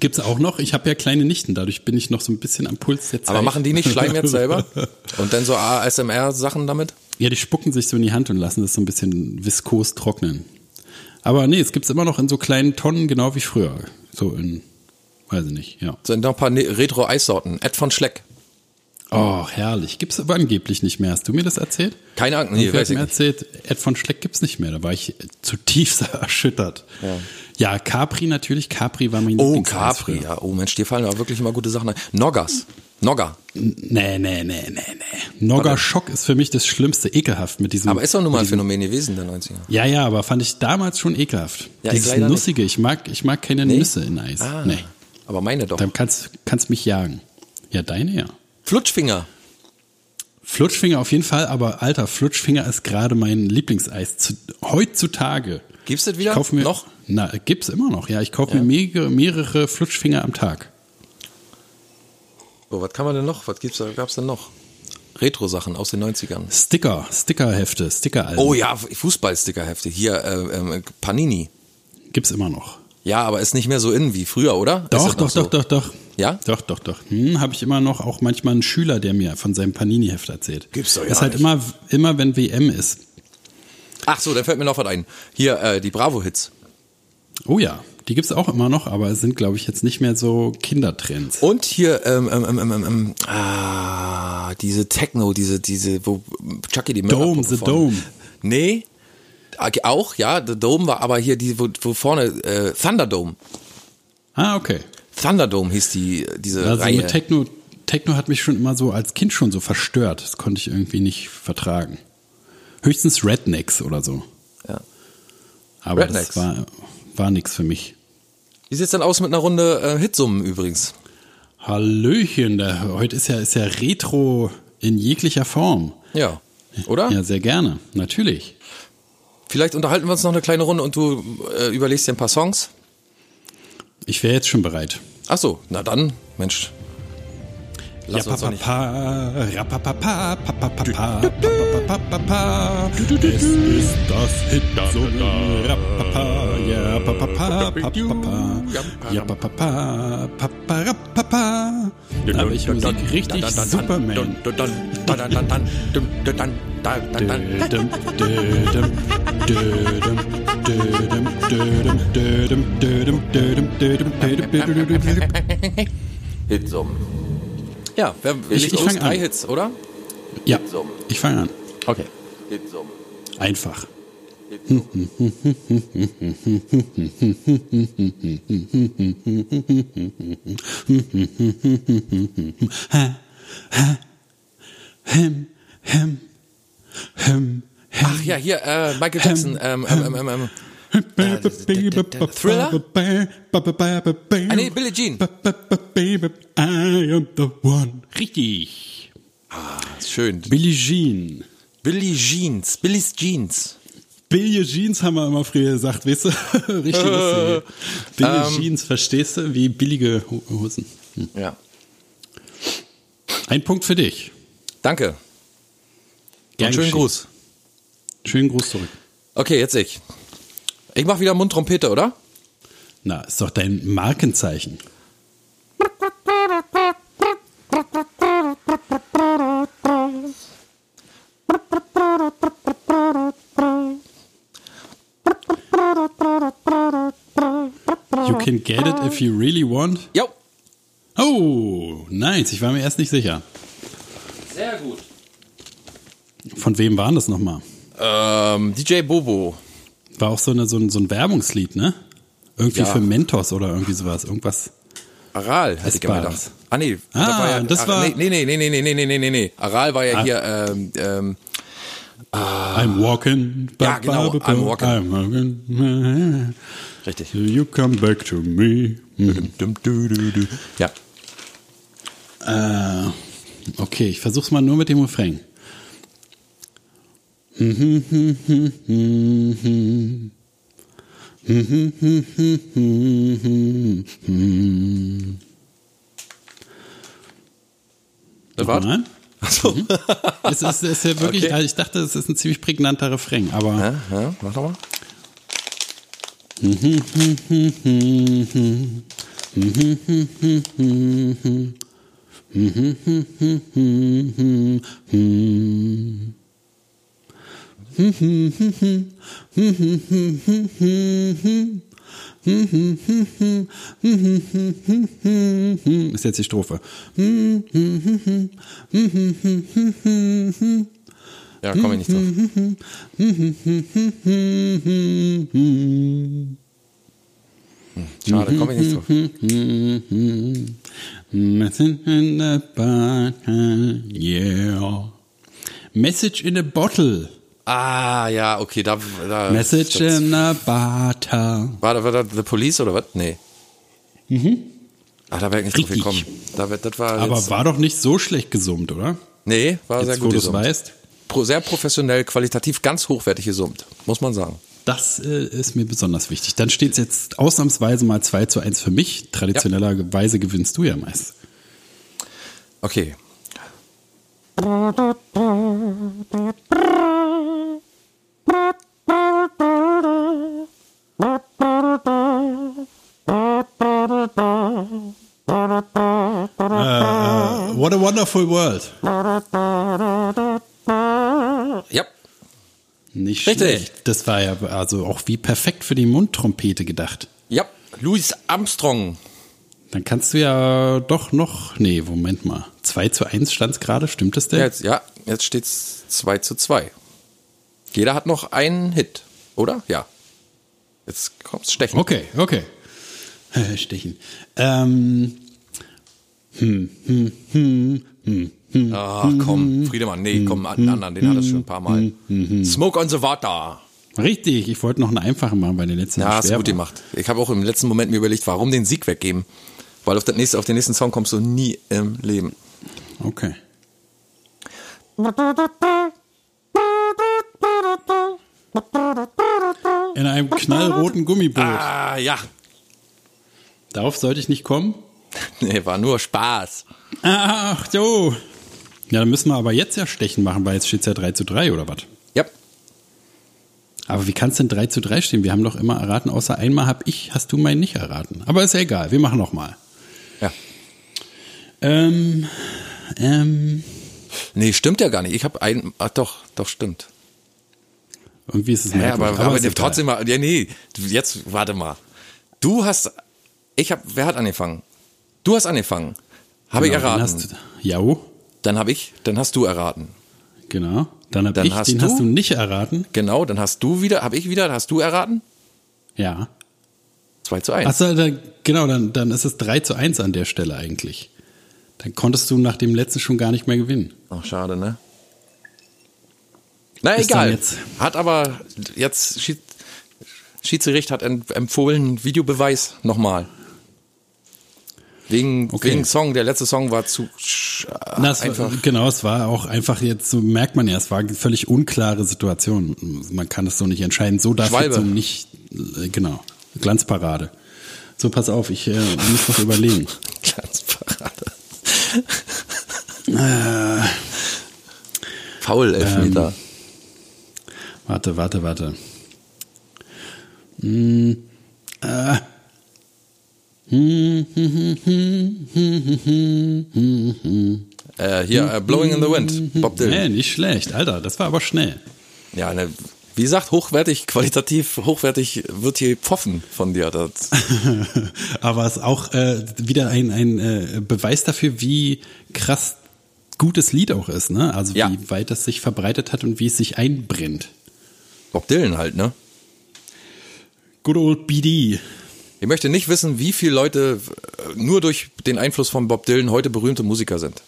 Gibt's auch noch. Ich habe ja kleine Nichten, dadurch bin ich noch so ein bisschen am Puls der Zeit. Aber machen die nicht Schleim jetzt selber? Und dann so ASMR-Sachen damit? Ja, die spucken sich so in die Hand und lassen das so ein bisschen viskos trocknen. Aber nee, es gibt's immer noch in so kleinen Tonnen, genau wie früher. So in, weiß ich nicht, ja. Sind noch ein paar Ne- Retro-Eissorten. Ed von Schleck. Oh, herrlich. Gibt's aber angeblich nicht mehr. Hast du mir das erzählt? Keine Ahnung, nee, Irgendwer weiß ich mir nicht. erzählt, Ed von Schleck gibt's nicht mehr. Da war ich zutiefst erschüttert. Ja. Ja, Capri natürlich. Capri war mein Oh, Capri, ja. Oh Mensch, dir fallen aber wirklich immer gute Sachen ein. Noggas. Nogga. Nee, nee, nee, nee, nee. Nogger Schock ist für mich das Schlimmste, ekelhaft mit diesem. Aber ist doch nun mal ein Phänomen gewesen der 90er. Ja, ja, aber fand ich damals schon ekelhaft. Ja, ich Dieses nicht. Nussige, ich mag, ich mag keine Nee? Nüsse in Eis. Ah, Nee. Aber meine doch. Dann kannst, kannst mich jagen. Ja, deine ja. Flutschfinger. Flutschfinger auf jeden Fall, aber alter, Flutschfinger ist gerade mein Lieblingseis zu, heutzutage. Gibt's das wieder? Mir, Noch? Na, gibt's immer noch, ja. Ich kaufe mir mehrere, mehrere Flutschfinger am Tag. So, was kann man denn noch? Was gibt's da, gab's denn noch? Retro-Sachen aus den 90ern. Sticker, Stickerhefte, Stickeralben. Oh ja, Fußball-Stickerhefte. Hier, äh, ähm, Panini. Gibt's immer noch. Ja, aber ist nicht mehr so in wie früher, oder? Doch, doch, so? doch, doch, doch. Ja? Doch, doch, doch. Hm, habe ich immer noch auch manchmal einen Schüler, der mir von seinem Panini-Heft erzählt. Gibt's doch Das ist ja halt nicht. immer, immer, wenn WM ist. Ach so, dann fällt mir noch was ein. Hier, äh, die Bravo-Hits. Oh ja, die gibt's auch immer noch, aber es sind, glaube ich, jetzt nicht mehr so Kindertrends. Und hier, ähm, ähm, ähm, ähm, ähm, ah, diese Techno, diese, diese, wo Chucky die Dome, The von- Dome. Nee, Ah, auch, ja, The Dome war aber hier die, wo, wo vorne, äh, Thunderdome. Ah, okay. Thunderdome hieß die, diese Also Reihe. mit Techno, Techno hat mich schon immer so als Kind schon so verstört. Das konnte ich irgendwie nicht vertragen. Höchstens Rednecks oder so. Ja. Aber Rednecks. das war, war nix für mich. Wie sieht's denn aus mit einer Runde äh, Hitsummen übrigens? Hallöchen, der, heute ist ja, ist ja Retro in jeglicher Form. Ja. Oder? Ja, sehr gerne. Natürlich. Vielleicht unterhalten wir uns noch eine kleine Runde und du äh, überlegst dir ein paar Songs. Ich wäre jetzt schon bereit. Ach so, na dann, Mensch. Lass ja, uns nicht. Es ist das Hit Solo. Ja, aber ich Musik richtig Superman. Hitsum. Ja, wer Ich- ich los? fang Drei an. Hits, oder? Ja, ich fange an. Okay. Einfach. Hem, hem, hem, Ach ja, hier, äh, Michael Jackson, ähm, ähm, ähm, ähm, Thriller? Ah, nee, Billie Jean. I am the one. Richtig. Schön. Billie Jean. Billie Jeans, Billies Jeans. Billie Jeans haben wir immer früher gesagt, weißt du? Richtig lustig. Billie Ähm. Jeans, verstehst du? Wie billige Ho- Hosen. Hm. Ja. Ein Punkt für dich. Danke. Gern Und schönen geschehen. Gruß. Schönen Gruß zurück. Okay, jetzt ich. Ich mach wieder Mundtrompete, oder? Na, ist doch dein Markenzeichen. You can get it if you really want. Jo. Oh, nice. Ich war mir erst nicht sicher. Sehr gut. Von wem waren das nochmal? Ähm, DJ Bobo. War auch so, eine, so, ein, so ein Werbungslied, ne? Irgendwie Ja. für Mentos oder irgendwie sowas. Irgendwas. Aral, hätte ich gedacht. Ah, nee. Ah, das war ja, das Ar- war- Nee, nee, nee, nee, nee, nee, nee, nee, nee. Aral war ja Ah. hier, ähm, ähm, I'm walking. Ja, genau, I'm walking. I'm walking. richtig. You come back to me. Ja. Äh, okay, ich versuch's mal nur mit dem Refrain. Das war's? Nein? Achso. Es ist, es ist ja wirklich, Okay. ich dachte, es ist ein ziemlich prägnanter Refrain, aber Ja, ja, mach doch mal. ist jetzt die Strophe. Ja, komm ich nicht drauf. Schade, komm ich nicht drauf. Message in a bottle, yeah. Message in a bottle. Ah, ja, okay, da, da Message das, in a bottle. war, da, war das The Police oder was? Nee. Ah, da wäre ich nicht drauf Richtig. gekommen. Da, das war Aber jetzt, war doch nicht so schlecht gesummt, oder? nee, war sehr Jetzt, wo gut du es gesummt. weißt. Pro, sehr professionell, qualitativ, ganz hochwertig gesummt, muss man sagen. Das äh, ist mir besonders wichtig. Dann steht es jetzt ausnahmsweise mal 2 zu 1 für mich. Traditionellerweise gewinnst du ja meist. Okay. Äh, what a wonderful world. Ja. Nicht Richtig. schlecht. Das war ja also auch wie perfekt für die Mundtrompete gedacht. Ja. Louis Armstrong. Dann kannst du ja doch noch. Nee, Moment mal. 2 zu 1 stand es gerade, stimmt das denn? Jetzt, ja, jetzt steht's 2 zu 2. Jeder hat noch einen Hit, oder? Ja. Jetzt kommt's stechen. Okay, okay. Stechen. Ähm. Hm, hm, hm, hm, hm. Ach komm, Friedemann, nee, komm, einen anderen, den hat er schon ein paar Mal. Smoke on the Water. Richtig, ich wollte noch einen einfachen machen, weil der letzte Ja, hast du gut war. gemacht. Ich habe auch im letzten Moment mir überlegt, warum den Sieg weggeben. Weil auf, das nächste, auf den nächsten Song kommst du nie im Leben. Okay. In einem knallroten Gummiboot. Ah, ja. Darauf sollte ich nicht kommen. Nee, war nur Spaß. Ach so. Ja, dann müssen wir aber jetzt ja Stechen machen, weil jetzt steht es ja 3 zu 3 oder was? Ja. Aber wie kann es denn 3 zu 3 stehen? Wir haben doch immer erraten, außer einmal hab ich, hast du meinen nicht erraten. Aber ist ja egal, wir machen noch mal. Ja. Ähm, ähm, Nee, stimmt ja gar nicht. Ich habe einen, ach doch, doch, stimmt. Irgendwie ist es Ja, merkwürdig, aber, aber, ist egal. trotzdem mal, ja, nee, jetzt, warte mal. Du hast, ich habe, wer hat angefangen? Du hast angefangen. Habe ich Genau, den erraten. Hast, du- jau, Dann habe ich, dann hast du erraten. genau. Dann hab Dann ich, hast den du- hast du nicht erraten. Genau, dann hast du wieder, habe ich wieder, dann hast du erraten? Ja. 2 zu 1. Achso, dann, genau, dann, dann ist es 3 zu 1 an der Stelle eigentlich. Dann konntest du nach dem letzten schon gar nicht mehr gewinnen. Ach, schade, ne? Na, Ist egal. Hat aber jetzt Schied, Schiedsgericht hat em- empfohlen, Videobeweis nochmal. Wegen, Okay. wegen Song, der letzte Song war zu Na, einfach. War, genau, es war auch einfach jetzt, so merkt man ja, es war eine völlig unklare Situation. Man kann es so nicht entscheiden. So darf Schwalbe. jetzt so nicht, äh, genau, Glanzparade. So, pass auf, ich äh, muss was überlegen. Glanzparade. Äh, Foul Elfmeter. Warte, warte, warte. Hm, äh. Äh, hier, äh, Blowing in the Wind, Bob Nee, Dylan. nicht schlecht, Alter, das war aber schnell. Ja, ne, wie gesagt, hochwertig, qualitativ, hochwertig wird hier pfoffen von dir. Das, Aber es ist auch äh, wieder ein, ein äh, Beweis dafür, wie krass gutes Lied auch ist, ne? Also Ja. wie weit das sich verbreitet hat und wie es sich einbrennt. Bob Dylan halt, ne? Good old BD. Ich möchte nicht wissen, wie viele Leute äh, nur durch den Einfluss von Bob Dylan heute berühmte Musiker sind.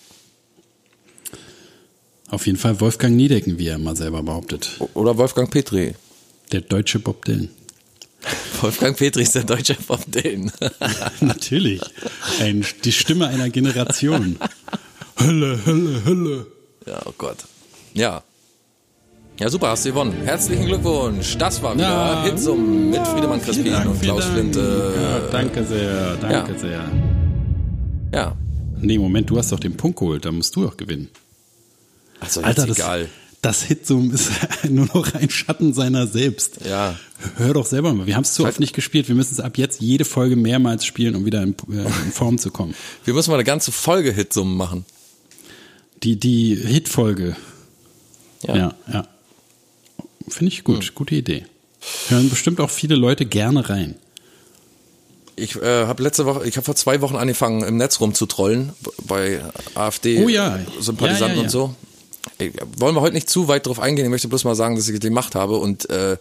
Auf jeden Fall Wolfgang Niedecken, wie er mal selber behauptet. Oder Wolfgang Petri. Der deutsche Bob Dylan. Wolfgang Petri ist der deutsche Bob Dylan. Natürlich. Ein, die Stimme einer Generation. Hölle, Hölle, Hölle. ja, oh Gott. Ja. Ja, super, hast du gewonnen. Herzlichen Glückwunsch. Das war wieder Ja. Hitsum mit Friedemann Vielen Crispin Dank, und Klaus. Flinte. Ja, danke sehr, danke Ja. sehr. Ja. Nee, Moment, du hast doch den Punkt geholt, da musst du doch gewinnen. Also Alter, das, egal. das Hitsum ist nur noch ein Schatten seiner selbst. Ja. Hör doch selber mal. Wir haben es zu oft nicht gespielt. Wir müssen es ab jetzt jede Folge mehrmals spielen, um wieder in, äh, in Form zu kommen. Wir müssen mal eine ganze Folge Hitsum machen. Die, die Hitfolge. Ja. Ja, ja. Finde ich gut. Gute Idee. Hören bestimmt auch viele Leute gerne rein. Ich äh, habe letzte Woche, ich habe vor zwei Wochen angefangen, im Netz rumzutrollen bei AfD Oh ja. Sympathisanten Ja, ja, und so. Ey, wollen wir heute nicht zu weit drauf eingehen. Ich möchte bloß mal sagen, dass ich das gemacht habe und äh,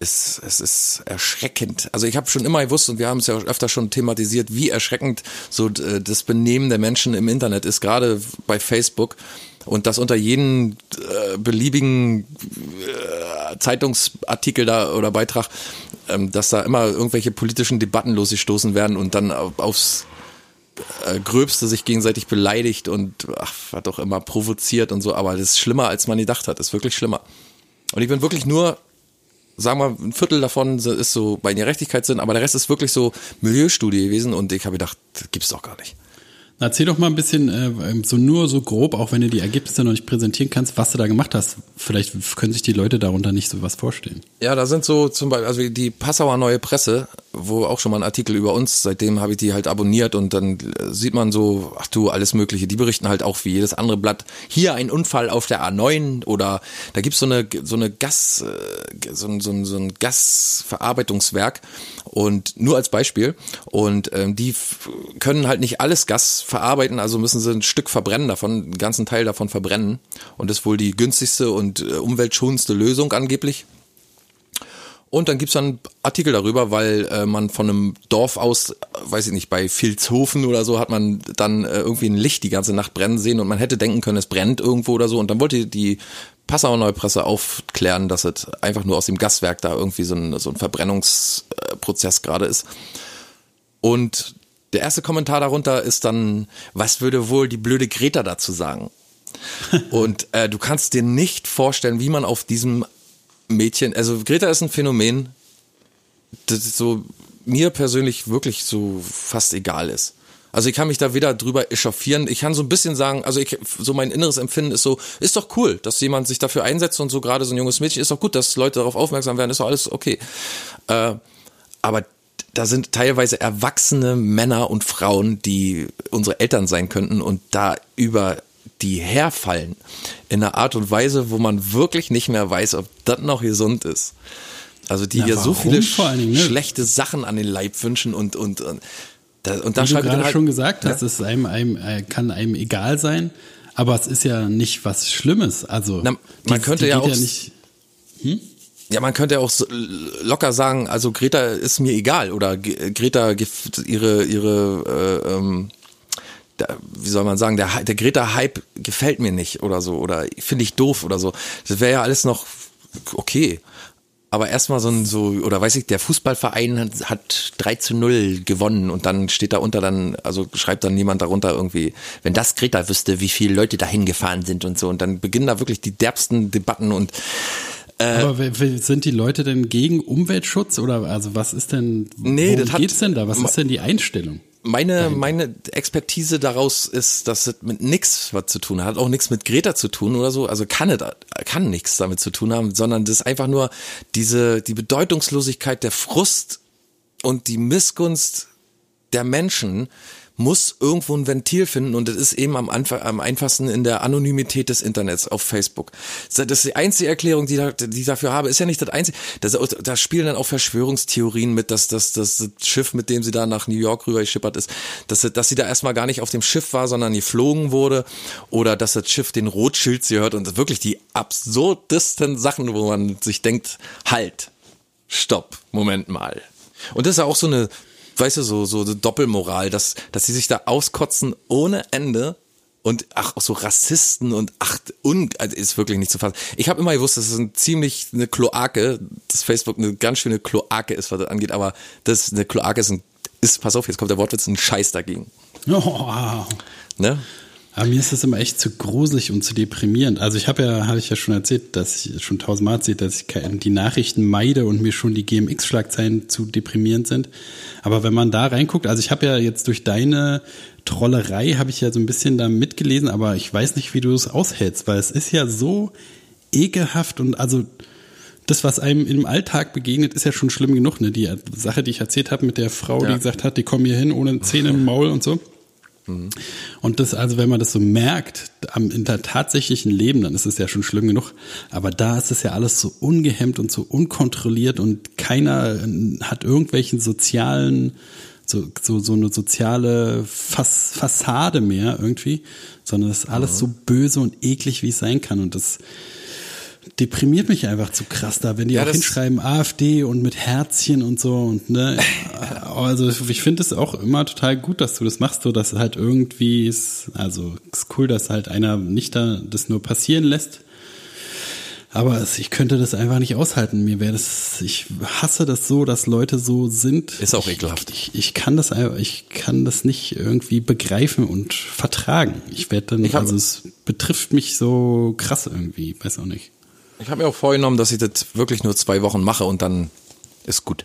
es, es ist erschreckend. Also ich habe schon immer gewusst und wir haben es ja öfter schon thematisiert, wie erschreckend so äh, das Benehmen der Menschen im Internet ist, gerade bei Facebook. Und das unter jeden äh, beliebigen äh, Zeitungsartikel da oder Beitrag, ähm, dass da immer irgendwelche politischen Debatten losgestoßen werden und dann auf- aufs äh, Gröbste sich gegenseitig beleidigt und was auch immer provoziert und so, aber das ist schlimmer, als man gedacht hat. Das ist wirklich schlimmer. Und ich bin wirklich nur, sagen wir, ein Viertel davon ist so bei Gerechtigkeitssinn, aber der Rest ist wirklich so Milieustudie gewesen und ich habe gedacht, das gibt's doch gar nicht. Erzähl doch mal ein bisschen, äh, so nur so grob, auch wenn du die Ergebnisse noch nicht präsentieren kannst, was du da gemacht hast. Vielleicht können sich die Leute darunter nicht so was vorstellen. Ja, da sind so zum Beispiel, also die Passauer Neue Presse, wo auch schon mal ein Artikel über uns, seitdem habe ich die halt abonniert und dann äh, sieht man so, ach du, alles mögliche, die berichten halt auch wie jedes andere Blatt, hier ein Unfall auf der A9 oder da gibt's so eine, so eine Gas, äh, so ein, so ein, so ein Gasverarbeitungswerk und nur als Beispiel und ähm, die können halt nicht alles Gas verarbeiten, also müssen sie ein Stück verbrennen davon, einen ganzen Teil davon verbrennen und das ist wohl die günstigste und äh, umweltschonendste Lösung angeblich. Und dann gibt's dann Artikel darüber, weil äh, man von einem Dorf aus, äh, weiß ich nicht, bei Vilshofen oder so, hat man dann äh, irgendwie ein Licht die ganze Nacht brennen sehen und man hätte denken können, es brennt irgendwo oder so. Und dann wollte die Passauer Neue Presse aufklären, dass es einfach nur aus dem Gaswerk da irgendwie so ein, so ein Verbrennungsprozess gerade ist. Und der erste Kommentar darunter ist dann, was würde wohl die blöde Greta dazu sagen? Und äh, du kannst dir nicht vorstellen, wie man auf diesem Mädchen, also Greta ist ein Phänomen, das so mir persönlich wirklich so fast egal ist. Also ich kann mich da weder drüber echauffieren. Ich kann so ein bisschen sagen, also ich, so mein inneres Empfinden ist so, ist doch cool, dass jemand sich dafür einsetzt und so gerade so ein junges Mädchen ist doch gut, dass Leute darauf aufmerksam werden, ist doch alles okay. Äh, aber da sind teilweise erwachsene Männer und Frauen, die unsere Eltern sein könnten und da über die herfallen in einer Art und Weise, wo man wirklich nicht mehr weiß, ob das noch gesund ist. Also die Na, ja so viele Dingen, ne? schlechte Sachen an den Leib wünschen und und und da, und da Wie du er gerade halt, schon gesagt Ja. hast, es einem, einem, äh, kann einem egal sein, aber es ist ja nicht was Schlimmes. Also Na, man könnte ja geht auch- nicht. Ja, man könnte auch so locker sagen, also Greta ist mir egal oder G- Greta ihre ihre äh, ähm, wie soll man sagen, der, der Greta-Hype gefällt mir nicht oder so oder finde ich doof oder so. Das wäre ja alles noch okay. Aber erstmal so ein so, oder weiß ich, der Fußballverein hat, hat 3 zu 0 gewonnen und dann steht da unter dann, also schreibt dann jemand darunter irgendwie, wenn das Greta wüsste, wie viele Leute da hingefahren sind und so. Und dann beginnen da wirklich die derbsten Debatten und äh, Aber wer- wer- sind die Leute denn gegen Umweltschutz oder also was ist denn, Nee, worum geht's denn da? Was ist denn die Einstellung? Meine, meine Expertise daraus ist, dass es mit nix was zu tun hat, hat auch nichts mit Greta zu tun oder so, also kann es, kann nichts damit zu tun haben, sondern das ist einfach nur diese, die Bedeutungslosigkeit, der Frust und die Missgunst der Menschen muss irgendwo ein Ventil finden und das ist eben am, Anfang, am einfachsten in der Anonymität des Internets auf Facebook. Das ist die einzige Erklärung, die, da, die ich dafür habe, ist ja nicht das einzige. Das, da spielen dann auch Verschwörungstheorien mit, dass, dass, das Schiff, mit dem sie da nach New York rüber geschippert ist, dass, sie- dass sie da erstmal gar nicht auf dem Schiff war, sondern geflogen wurde oder dass das Schiff den Rothschilds gehört und wirklich die absurdesten Sachen, wo man sich denkt, halt, stopp, Moment mal. Und das ist ja auch so eine, weißt du, so, so Doppelmoral, dass, dass sie sich da auskotzen ohne Ende und ach, auch so Rassisten und ach, un, also ist wirklich nicht zu fassen. Ich habe immer gewusst, das ist ein ziemlich eine Kloake, dass Facebook eine ganz schöne Kloake ist, was das angeht, aber das eine Kloake ist ein, ist, pass auf, jetzt kommt der Wortwitz, ein Scheiß dagegen. Oh, Ne? Aber mir ist das immer echt zu gruselig und zu deprimierend. Also ich habe ja, habe ich ja schon erzählt, dass ich schon tausendmal erzählt, dass ich die Nachrichten meide und mir schon die GMX-Schlagzeilen zu deprimierend sind. Aber wenn man da reinguckt, also ich habe ja jetzt durch deine Trollerei habe ich ja so ein bisschen da mitgelesen, aber ich weiß nicht, wie du es aushältst, weil es ist ja so ekelhaft und also das, was einem im Alltag begegnet, ist ja schon schlimm genug. Ne? Die Sache, die ich erzählt habe mit der Frau, Ja. die gesagt hat, die kommen hier hin ohne Zähne im Maul und so. Und das, also wenn man das so merkt, am, in der tatsächlichen Leben, dann ist es ja schon schlimm genug. Aber da ist es ja alles so ungehemmt und so unkontrolliert und keiner äh, hat irgendwelchen sozialen, so, so, so eine soziale Fas Fassade mehr irgendwie, sondern es ist alles so böse und eklig, wie es sein kann. Und das deprimiert mich einfach zu krass da, wenn die Ja, auch hinschreiben AfD und mit Herzchen und so und ne. Also ich finde es auch immer total gut, dass du das machst, so dass halt irgendwie ist, also ist cool, dass halt einer nicht da das nur passieren lässt. Aber ich könnte das einfach nicht aushalten. Mir wäre das, ich hasse das so, dass Leute so sind. Ist auch ich, ekelhaft. Ich, ich kann das einfach, ich kann das nicht irgendwie begreifen und vertragen. Ich werde dann, Ich also es betrifft mich so krass irgendwie, weiß auch nicht. Ich habe mir auch vorgenommen, dass ich das wirklich nur zwei Wochen mache und dann ist gut.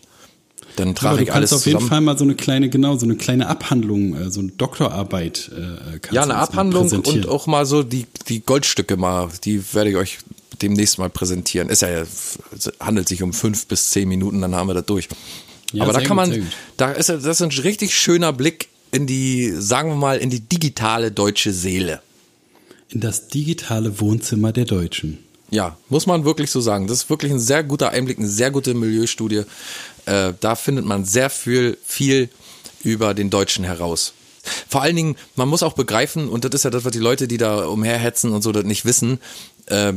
Dann trage du ich alles kannst auf jeden zusammen. Fall mal so eine kleine, genau, so eine kleine Abhandlung, äh, so eine Doktorarbeit. Äh, Ja, du eine Abhandlung und auch mal so die, die Goldstücke mal, die werde ich euch demnächst mal präsentieren. Ist ja, es handelt sich um fünf bis zehn Minuten, dann haben wir das durch. Ja, Aber da kann man, gut. da ist das ist ein richtig schöner Blick in die, sagen wir mal, in die digitale deutsche Seele. In das digitale Wohnzimmer der Deutschen. Ja, muss man wirklich so sagen. Das ist wirklich ein sehr guter Einblick, eine sehr gute Milieustudie. Äh, da findet man sehr viel, viel über den Deutschen heraus. Vor allen Dingen, man muss auch begreifen, und das ist ja das, was die Leute, die da umherhetzen und so, das nicht wissen, äh,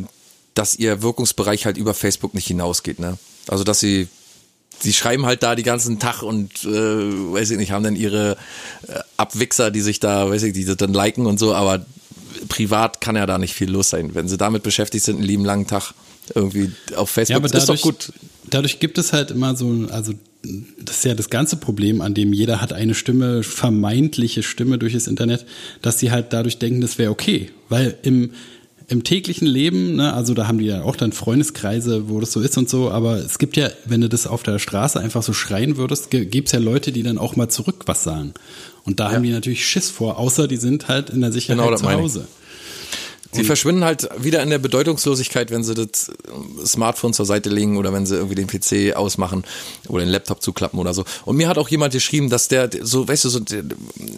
dass ihr Wirkungsbereich halt über Facebook nicht hinausgeht. Ne? Also, dass sie sie schreiben halt da die ganzen Tag und äh, weiß ich nicht, haben dann ihre äh, Abwichser, die sich da, weiß ich, die das dann liken und so, aber privat kann ja da nicht viel los sein. Wenn sie damit beschäftigt sind, einen lieben langen Tag irgendwie auf Facebook, Ja, aber ist doch dadurch, gut. dadurch gibt es halt immer so, also das ist ja das ganze Problem, an dem jeder hat eine Stimme, vermeintliche Stimme durch das Internet, dass sie halt dadurch denken, das wäre okay. Weil im, im täglichen Leben, ne, also da haben die ja auch dann Freundeskreise, wo das so ist und so, aber es gibt ja, wenn du das auf der Straße einfach so schreien würdest, gibt es ja Leute, die dann auch mal zurück was sagen. Und da haben die natürlich Schiss vor, außer die sind halt in der Sicherheit Genau, zu. Hause. Sie verschwinden halt wieder in der Bedeutungslosigkeit, wenn sie das Smartphone zur Seite legen oder wenn sie irgendwie den PC ausmachen oder den Laptop zuklappen oder so. Und mir hat auch jemand geschrieben, dass der so, weißt du, so,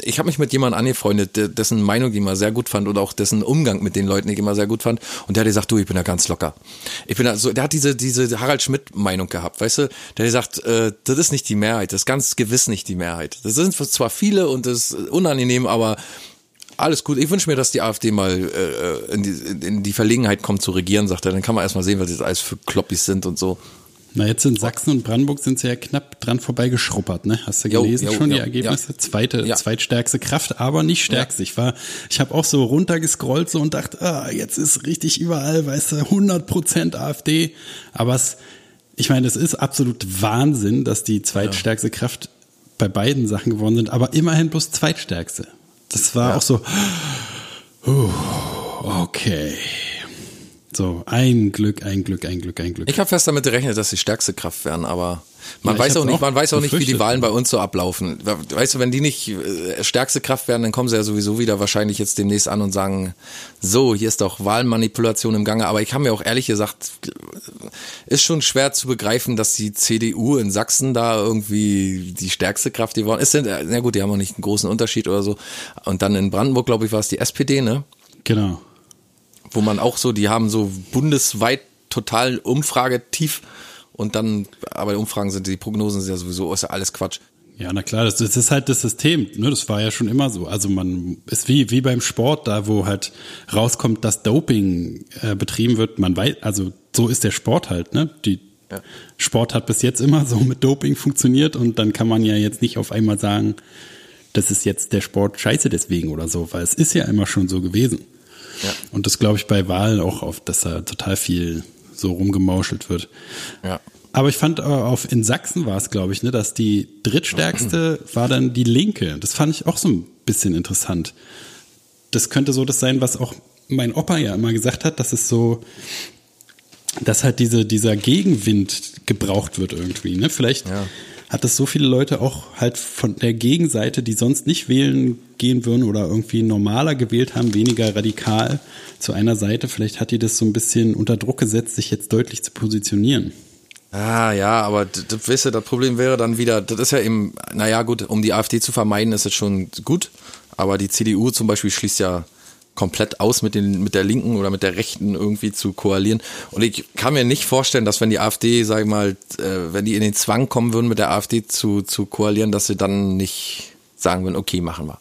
ich habe mich mit jemandem angefreundet, dessen Meinung ich immer sehr gut fand und auch dessen Umgang mit den Leuten ich immer sehr gut fand. Und der hat gesagt, du, ich bin da ganz locker. Ich bin da so, der hat diese diese Harald Schmidt Meinung gehabt, weißt du? Der hat gesagt, äh, das ist nicht die Mehrheit, das ist ganz gewiss nicht die Mehrheit. Das sind zwar viele und das ist unangenehm, aber alles gut. Ich wünsche mir, dass die AfD mal äh, in, die, in die Verlegenheit kommt zu regieren, sagt er. Dann kann man erstmal sehen, was das alles für Kloppis sind und so. Na, jetzt in Sachsen und Brandenburg sind sie ja knapp dran vorbeigeschruppert, ne? Hast du Jo, gelesen jo, schon die jo, Ergebnisse? ja. Zweite, Ja. zweitstärkste Kraft, aber nicht stärkste. Ich war, ich habe auch so runtergescrollt so und dachte, ah, jetzt ist richtig überall, weißt du, 100% AfD. Aber es, ich meine, es ist absolut Wahnsinn, dass die zweitstärkste Kraft bei beiden Sachen geworden sind, aber immerhin bloß zweitstärkste. Das war auch so, uh, okay. So, ein Glück, ein Glück, ein Glück, ein Glück. Ich habe fest damit gerechnet, dass sie stärkste Kraft werden, aber man Ja, weiß auch nicht, man weiß auch nicht, wie die. Wahlen bei uns so ablaufen. Weißt du, wenn die nicht äh, stärkste Kraft werden, dann kommen sie ja sowieso wieder wahrscheinlich jetzt demnächst an und sagen, so, hier ist doch Wahlmanipulation im Gange. Aber ich habe mir auch ehrlich gesagt, ist schon schwer zu begreifen, dass die CDU in Sachsen da irgendwie die stärkste Kraft geworden ist. Äh, na gut, die haben auch nicht einen großen Unterschied oder so. Und dann in Brandenburg, glaube ich, war es die SPD, ne? Genau. wo man auch so, die haben so bundesweit total Umfragetief und dann, aber die Umfragen sind, die Prognosen sind ja sowieso, ist ja alles Quatsch. Ja, na klar, das, das ist halt das System. Ne? Das war ja schon immer so. Also man ist wie wie beim Sport, da wo halt rauskommt, dass Doping äh, betrieben wird. Man weiß, also so ist der Sport halt. Ne? Die Ja. Sport hat bis jetzt immer so mit Doping funktioniert und dann kann man ja jetzt nicht auf einmal sagen, das ist jetzt der Sport scheiße deswegen oder so, weil es ist ja immer schon so gewesen. Ja. Und das glaube ich bei Wahlen auch auf, dass da total viel so rumgemauschelt wird. Ja. Aber ich fand äh, auf in Sachsen war es, glaube ich, ne, dass die drittstärkste war dann die Linke. Das fand ich auch so ein bisschen interessant. Das könnte so das sein, was auch mein Opa ja immer gesagt hat, dass es so, dass halt diese, dieser Gegenwind gebraucht wird irgendwie. Ne? Vielleicht Ja. Hat es so viele Leute auch halt von der Gegenseite, die sonst nicht wählen gehen würden oder irgendwie normaler gewählt haben, weniger radikal zu einer Seite. Vielleicht hat die das so ein bisschen unter Druck gesetzt, sich jetzt deutlich zu positionieren. Ah, ja, aber d- d- weißt du, das Problem wäre dann wieder, das ist ja eben, naja, gut, um die AfD zu vermeiden, ist es schon gut, aber die CDU zum Beispiel schließt ja komplett aus, mit, den, mit der Linken oder mit der Rechten irgendwie zu koalieren. Und ich kann mir nicht vorstellen, dass wenn die AfD, sag ich mal, äh, wenn die in den Zwang kommen würden, mit der AfD zu, zu koalieren, dass sie dann nicht sagen würden, okay, machen wir.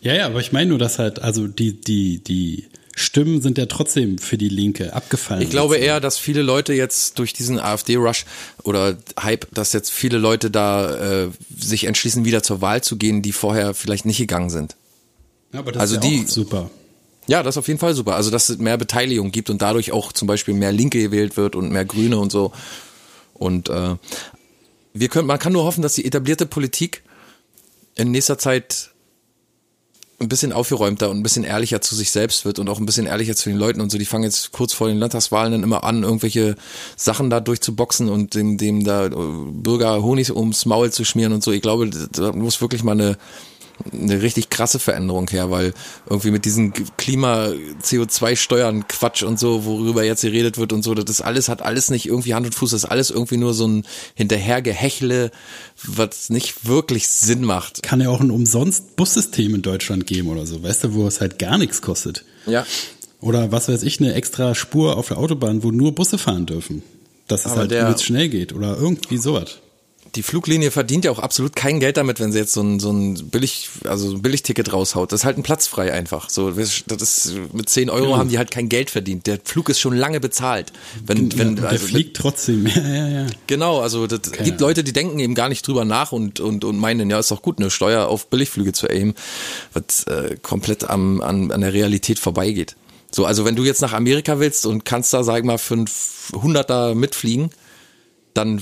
Ja, ja, aber ich meine nur, dass halt, also die, die, die Stimmen sind ja trotzdem für die Linke abgefallen. Ich glaube eher, dass viele Leute jetzt durch diesen AfD-Rush oder Hype, dass jetzt viele Leute da äh, sich entschließen, wieder zur Wahl zu gehen, die vorher vielleicht nicht gegangen sind. Ja, aber das also ist ja die- auch super. Ja, das ist auf jeden Fall super. Also, dass es mehr Beteiligung gibt und dadurch auch zum Beispiel mehr Linke gewählt wird und mehr Grüne und so. Und äh, wir können, man kann nur hoffen, dass die etablierte Politik in nächster Zeit ein bisschen aufgeräumter und ein bisschen ehrlicher zu sich selbst wird und auch ein bisschen ehrlicher zu den Leuten und so. Die fangen jetzt kurz vor den Landtagswahlen dann immer an, irgendwelche Sachen da durchzuboxen und dem, dem da äh, Bürger Honig ums Maul zu schmieren und so. Ich glaube, da muss wirklich mal eine eine richtig krasse Veränderung her, weil irgendwie mit diesen Klima, CO2-Steuern, Quatsch und so, worüber jetzt geredet wird und so, das alles, hat alles nicht irgendwie Hand und Fuß, das ist alles irgendwie nur so ein Hinterhergehechle, was nicht wirklich Sinn macht. Kann ja auch ein umsonst Bussystem in Deutschland geben oder so, weißt du, wo es halt gar nichts kostet. Ja. Oder was weiß ich, eine extra Spur auf der Autobahn, wo nur Busse fahren dürfen. Dass es Aber halt der- schnell geht oder irgendwie sowas. Die Fluglinie verdient ja auch absolut kein Geld damit, wenn sie jetzt so ein, so ein billig, also ein Billigticket raushaut. Das ist halt ein Platz frei einfach. So, das ist, mit 10 Euro Ja. haben die halt kein Geld verdient. Der Flug ist schon lange bezahlt. Wenn, wenn, Ja, der also, fliegt trotzdem. Ja, ja, ja. Genau, also das gibt Leute, die denken eben gar nicht drüber nach und, und, und meinen, ja, ist doch gut, eine Steuer auf Billigflüge zu erheben, was äh, komplett am, an, an der Realität vorbeigeht. So, also wenn du jetzt nach Amerika willst und kannst da, sag ich mal, für ein Hunderter mitfliegen, dann äh,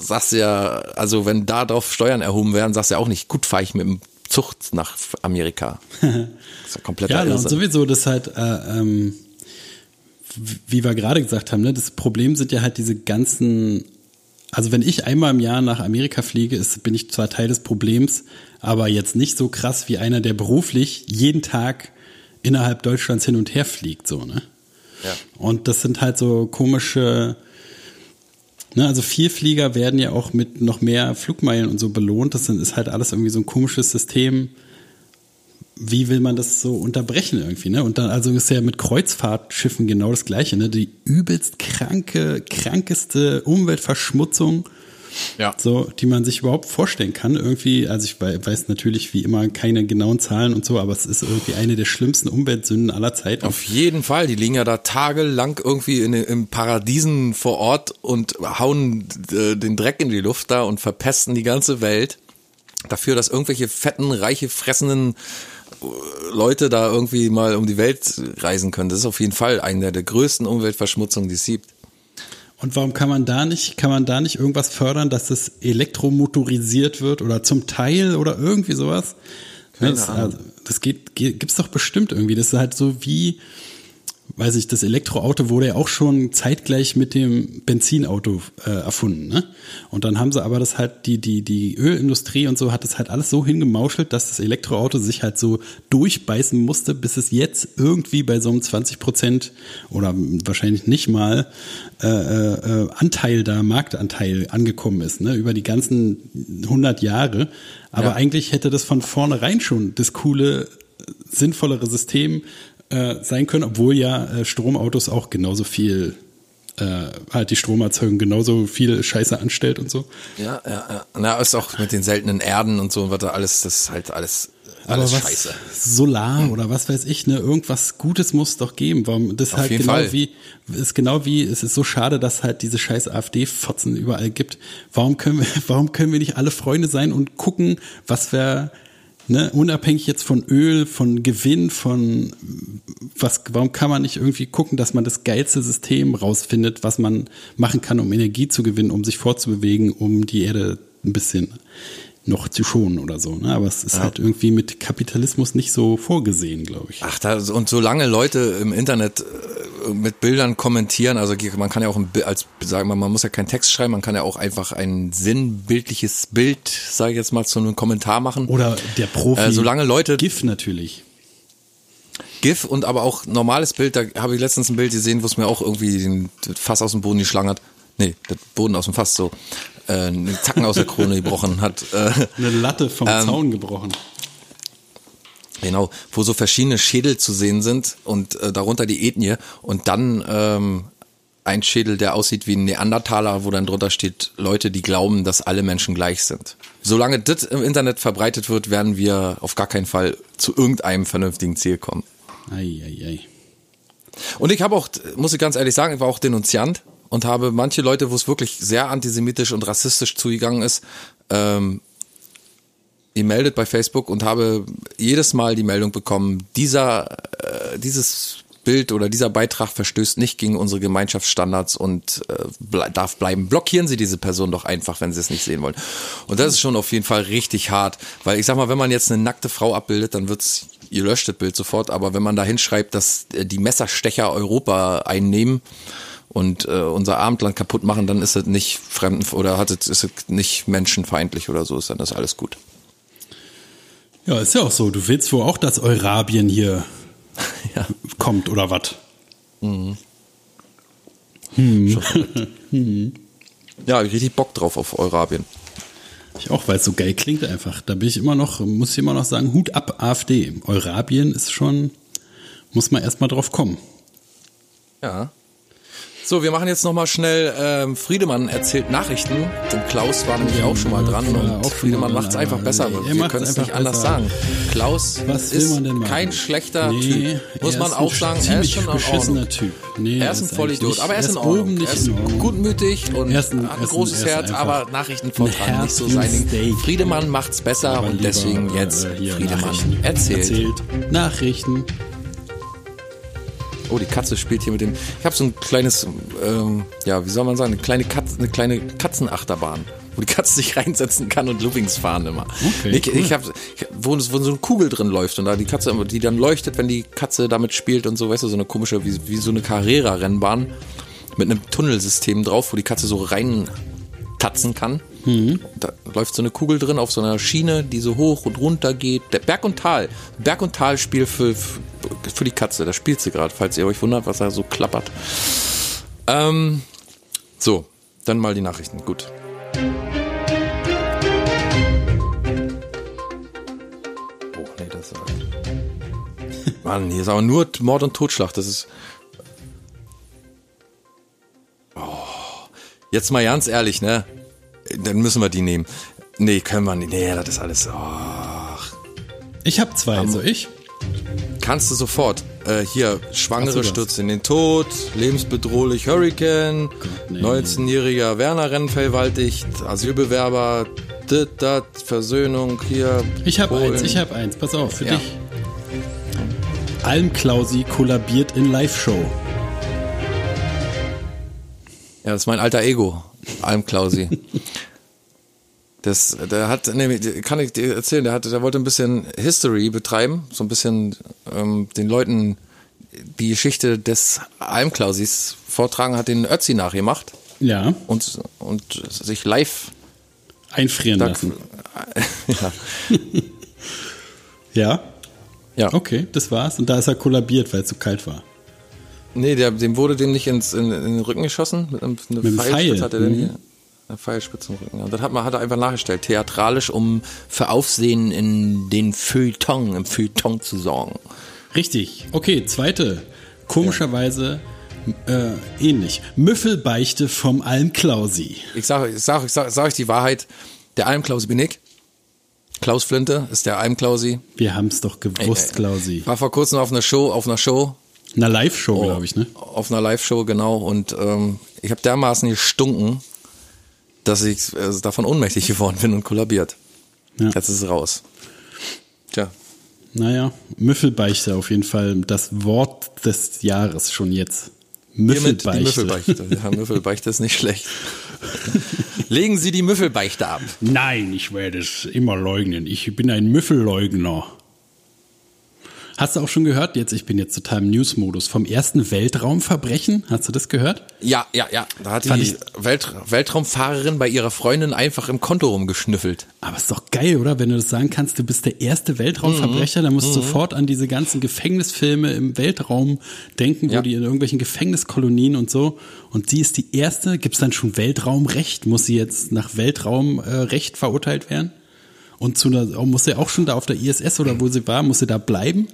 sagst du ja, also wenn da drauf Steuern erhoben werden, sagst du ja auch nicht, gut, fahre ich mit dem Zug nach Amerika. Das ist ja kompletter Ja, und Irrsinn. sowieso, das halt, äh, ähm, wie wir gerade gesagt haben, ne, das Problem sind ja halt diese ganzen, also wenn ich einmal im Jahr nach Amerika fliege, ist, bin ich zwar Teil des Problems, aber jetzt nicht so krass wie einer, der beruflich jeden Tag innerhalb Deutschlands hin und her fliegt, so, ne? Ja. Und das sind halt so komische, ne, also Vielflieger werden ja auch mit noch mehr Flugmeilen und so belohnt. Das ist halt alles irgendwie so ein komisches System. Wie will man das so unterbrechen irgendwie, ne? Und dann, also ist ja mit Kreuzfahrtschiffen genau das Gleiche, ne? Die übelst kranke, krankeste Umweltverschmutzung, Ja. so, die man sich überhaupt vorstellen kann. Irgendwie, also ich wei- weiß natürlich wie immer keine genauen Zahlen und so, aber es ist irgendwie eine der schlimmsten Umweltsünden aller Zeiten. Auf jeden Fall, die liegen ja da tagelang irgendwie in, im Paradiesen vor Ort und hauen äh, den Dreck in die Luft da und verpesten die ganze Welt dafür, dass irgendwelche fetten, reiche, fressenden äh, Leute da irgendwie mal um die Welt reisen können. Das ist auf jeden Fall eine der größten Umweltverschmutzungen, die es gibt. Und warum kann man da nicht, kann man da nicht irgendwas fördern, dass es elektromotorisiert wird oder zum Teil oder irgendwie sowas? Keine das, Ahnung. also, das geht, geht, gibt's doch bestimmt irgendwie. Das ist halt so wie, weiß ich, das Elektroauto wurde ja auch schon zeitgleich mit dem Benzinauto äh, erfunden, ne? Und dann haben sie aber das halt, die, die, die Ölindustrie und so hat das halt alles so hingemauschelt, dass das Elektroauto sich halt so durchbeißen musste, bis es jetzt irgendwie bei so einem 20 Prozent oder wahrscheinlich nicht mal äh, äh, Anteil da, Marktanteil angekommen ist, ne? Über die ganzen 100 Jahre. Aber Ja. eigentlich hätte das von vornherein schon das coole, sinnvollere System äh, sein können, obwohl ja äh, Stromautos auch genauso viel, äh, halt die Stromerzeugung genauso viel Scheiße anstellt und so. Ja, ja, ja. Na, ist auch mit den seltenen Erden und so, was da alles, das ist halt alles, alles was scheiße. Solar oder was weiß ich, ne, irgendwas Gutes muss es doch geben. Warum das Auf halt genau Fall. wie ist genau wie es ist so schade, dass halt diese scheiß AfD-Fotzen überall gibt. Warum können wir, warum können wir nicht alle Freunde sein und gucken, was wir ne, unabhängig jetzt von Öl, von Gewinn, von was, warum kann man nicht irgendwie gucken, dass man das geilste System rausfindet, was man machen kann, um Energie zu gewinnen, um sich fortzubewegen, um die Erde ein bisschen noch zu schonen oder so. Ne? Aber es ist halt irgendwie mit Kapitalismus nicht so vorgesehen, glaube ich. Ach, da, und solange Leute im Internet äh, mit Bildern kommentieren, also man kann ja auch ein, als sagen wir, man muss ja keinen Text schreiben, man kann ja auch einfach ein sinnbildliches Bild, sage ich jetzt mal, zu einem Kommentar machen. Oder der Profi. Äh, solange Leute GIF natürlich. GIF und aber auch normales Bild, da habe ich letztens ein Bild gesehen, wo es mir auch irgendwie den Fass aus dem Boden geschlagen hat. Nee, der Boden aus dem Fass so. Äh, einen Zacken aus der Krone gebrochen hat. Äh, Eine Latte vom Ähm, Zaun gebrochen. Genau, wo so verschiedene Schädel zu sehen sind und äh, darunter die Ethnie und dann ähm, ein Schädel, der aussieht wie ein Neandertaler, wo dann drunter steht, Leute, die glauben, dass alle Menschen gleich sind. Solange das im Internet verbreitet wird, werden wir auf gar keinen Fall zu irgendeinem vernünftigen Ziel kommen. Ei, ei, ei. Und ich habe auch, muss ich ganz ehrlich sagen, ich war auch Denunziant und habe manche Leute, wo es wirklich sehr antisemitisch und rassistisch zugegangen ist, ähm, gemeldet bei Facebook und habe jedes Mal die Meldung bekommen, dieser, äh, dieses Bild oder dieser Beitrag verstößt nicht gegen unsere Gemeinschaftsstandards und äh, ble darf bleiben. Blockieren Sie diese Person doch einfach, wenn Sie es nicht sehen wollen. Und das ist schon auf jeden Fall richtig hart, weil ich sag mal, wenn man jetzt eine nackte Frau abbildet, dann wird's ihr löscht das Bild sofort, aber wenn man da hinschreibt, dass äh, die Messerstecher Europa einnehmen und äh, unser Abendland kaputt machen, dann ist es nicht fremden oder hat es ist es nicht menschenfeindlich oder so, ist dann das alles gut. Ja, ist ja auch so. Du willst wohl auch, dass Eurabien hier Ja. kommt oder was? Mhm. Hm. Ja, hab ich richtig Bock drauf auf Eurabien. Ich auch, weil es so geil klingt einfach. Da bin ich immer noch, muss ich immer noch sagen, Hut ab AfD. Eurabien ist schon, muss man erstmal drauf kommen. Ja. So, wir machen jetzt nochmal schnell, ähm, Friedemann erzählt Nachrichten. Denn Klaus war nämlich auch schon mal dran war und Friedemann macht's dran, einfach besser. nee, wir können es nicht anders besser. sagen. Klaus Was ist man denn machen? kein schlechter Nee, Typ. Muss man auch sagen, er ist schon beschissener. Typ. Nee, er ist ein Vollidiot, aber er ist in Ordnung. nicht Er ist gutmütig und hat ein großes er Herz, aber Nachrichten ein nicht so sein Ding. Friedemann macht's besser Aber und deswegen äh, jetzt hier Friedemann erzählt. Nachrichten. Oh, die Katze spielt hier mit dem. Ich habe so ein kleines, ähm, ja, wie soll man sagen, eine kleine Katze, eine kleine Katzenachterbahn, wo die Katze sich reinsetzen kann und Loopings fahren immer. Okay, ich cool. ich habe, wo, wo so eine Kugel drin läuft und da die Katze, die dann leuchtet, wenn die Katze damit spielt und so, weißt du, so eine komische, wie, wie so eine Carrera-Rennbahn mit einem Tunnelsystem drauf, wo die Katze so rein tatzen kann. Da läuft so eine Kugel drin auf so einer Schiene, die so hoch und runter geht. Der Berg und Tal. Berg und Tal-Spiel für, für, für die Katze. Da spielt sie gerade, falls ihr euch wundert, was da so klappert. Ähm, so, dann mal die Nachrichten. Gut. Oh, nee, das ist aber. Mann, hier ist aber nur Mord und Totschlag. Das ist. Oh. Jetzt mal ganz ehrlich, ne? Dann müssen wir die nehmen. Nee, können wir nicht. Nee, das ist alles. Ach. Ich habe zwei, so ich. Kannst du sofort. Äh, hier, Schwangere stürzt in den Tod, lebensbedrohlich Hurricane, nee. 19-jähriger Werner Renn vergewaltigt, Asylbewerber, dit, dat, Versöhnung, hier. Ich habe eins, ich habe eins. Pass auf, für Ja. dich. Almklausi kollabiert in Live-Show. Ja, das ist mein alter Ego, Almklausi. Das, der hat, nee, kann ich dir erzählen, der hat, der wollte ein bisschen History betreiben, so ein bisschen ähm, den Leuten die Geschichte des Almklausis vortragen, hat den Ötzi nachgemacht Ja, und, und sich live einfrieren da, lassen. ja, Ja, ja. okay, das war's. Und da ist er kollabiert, weil es zu kalt war. Nee, der, dem wurde dem nicht ins, in, in den Rücken geschossen. Mit einem, eine Mit einem Pfeilspitze Pfeil, hat er denn mhm. hier. Eine Pfeilspitze im Rücken. Ja. Und das hat man hat er einfach nachgestellt. Theatralisch, um für Aufsehen in den Feuilleton, im Feuilleton zu sorgen. Richtig. Okay, zweite. Komischerweise äh, ähnlich. Müffelbeichte vom Almklausi. Ich sage ich sag, ich sag, sag euch die Wahrheit. Der Almklausi bin ich. Klaus Flinte ist der Almklausi. Wir haben's doch gewusst, Klausi. War vor kurzem auf einer Show, auf einer Show, Eine Live-Show, glaube ich, ne? auf einer Live-Show, genau. Und ähm, ich habe dermaßen gestunken, dass ich äh, davon ohnmächtig geworden bin und kollabiert. Ja. Jetzt ist es raus. Tja. Naja, Müffelbeichte auf jeden Fall das Wort des Jahres schon jetzt. Hiermit die Müffelbeichte. Müffelbeichte. Ja, Müffelbeichte ist nicht schlecht. Legen Sie die Müffelbeichte ab. Nein, ich werde es immer leugnen. Ich bin ein Müffelleugner. Hast du auch schon gehört, jetzt, ich bin jetzt total im News-Modus, vom ersten Weltraumverbrechen? Hast du das gehört? Ja, ja, ja. Da hat Fand die Welt Weltraumfahrerin bei ihrer Freundin einfach im Konto rumgeschnüffelt. Aber ist doch geil, oder? Wenn du das sagen kannst, du bist der erste Weltraumverbrecher, dann musst du sofort an diese ganzen Gefängnisfilme im Weltraum denken, wo Ja. die in irgendwelchen Gefängniskolonien und so. Und sie ist die erste. Gibt es dann schon Weltraumrecht? Muss sie jetzt nach Weltraumrecht Recht verurteilt werden? Und zu einer, oh, muss sie auch schon da auf der ISS oder wo sie war, muss sie da bleiben?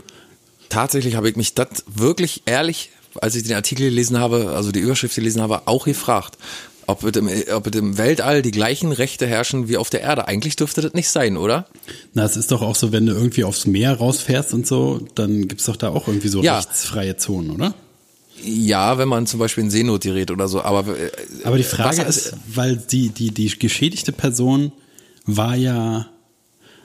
Tatsächlich habe ich mich das wirklich ehrlich, als ich den Artikel gelesen habe, also die Überschrift gelesen habe, auch gefragt. Ob es, im, ob es im Weltall die gleichen Rechte herrschen wie auf der Erde. Eigentlich dürfte das nicht sein, oder? Na, es ist doch auch so, wenn du irgendwie aufs Meer rausfährst und so, dann gibt's doch da auch irgendwie so Ja. rechtsfreie Zonen, oder? Ja, wenn man zum Beispiel ein Seenotgerät oder so, aber. äh, Aber die Frage was- ist, weil die, die, die geschädigte Person war ja,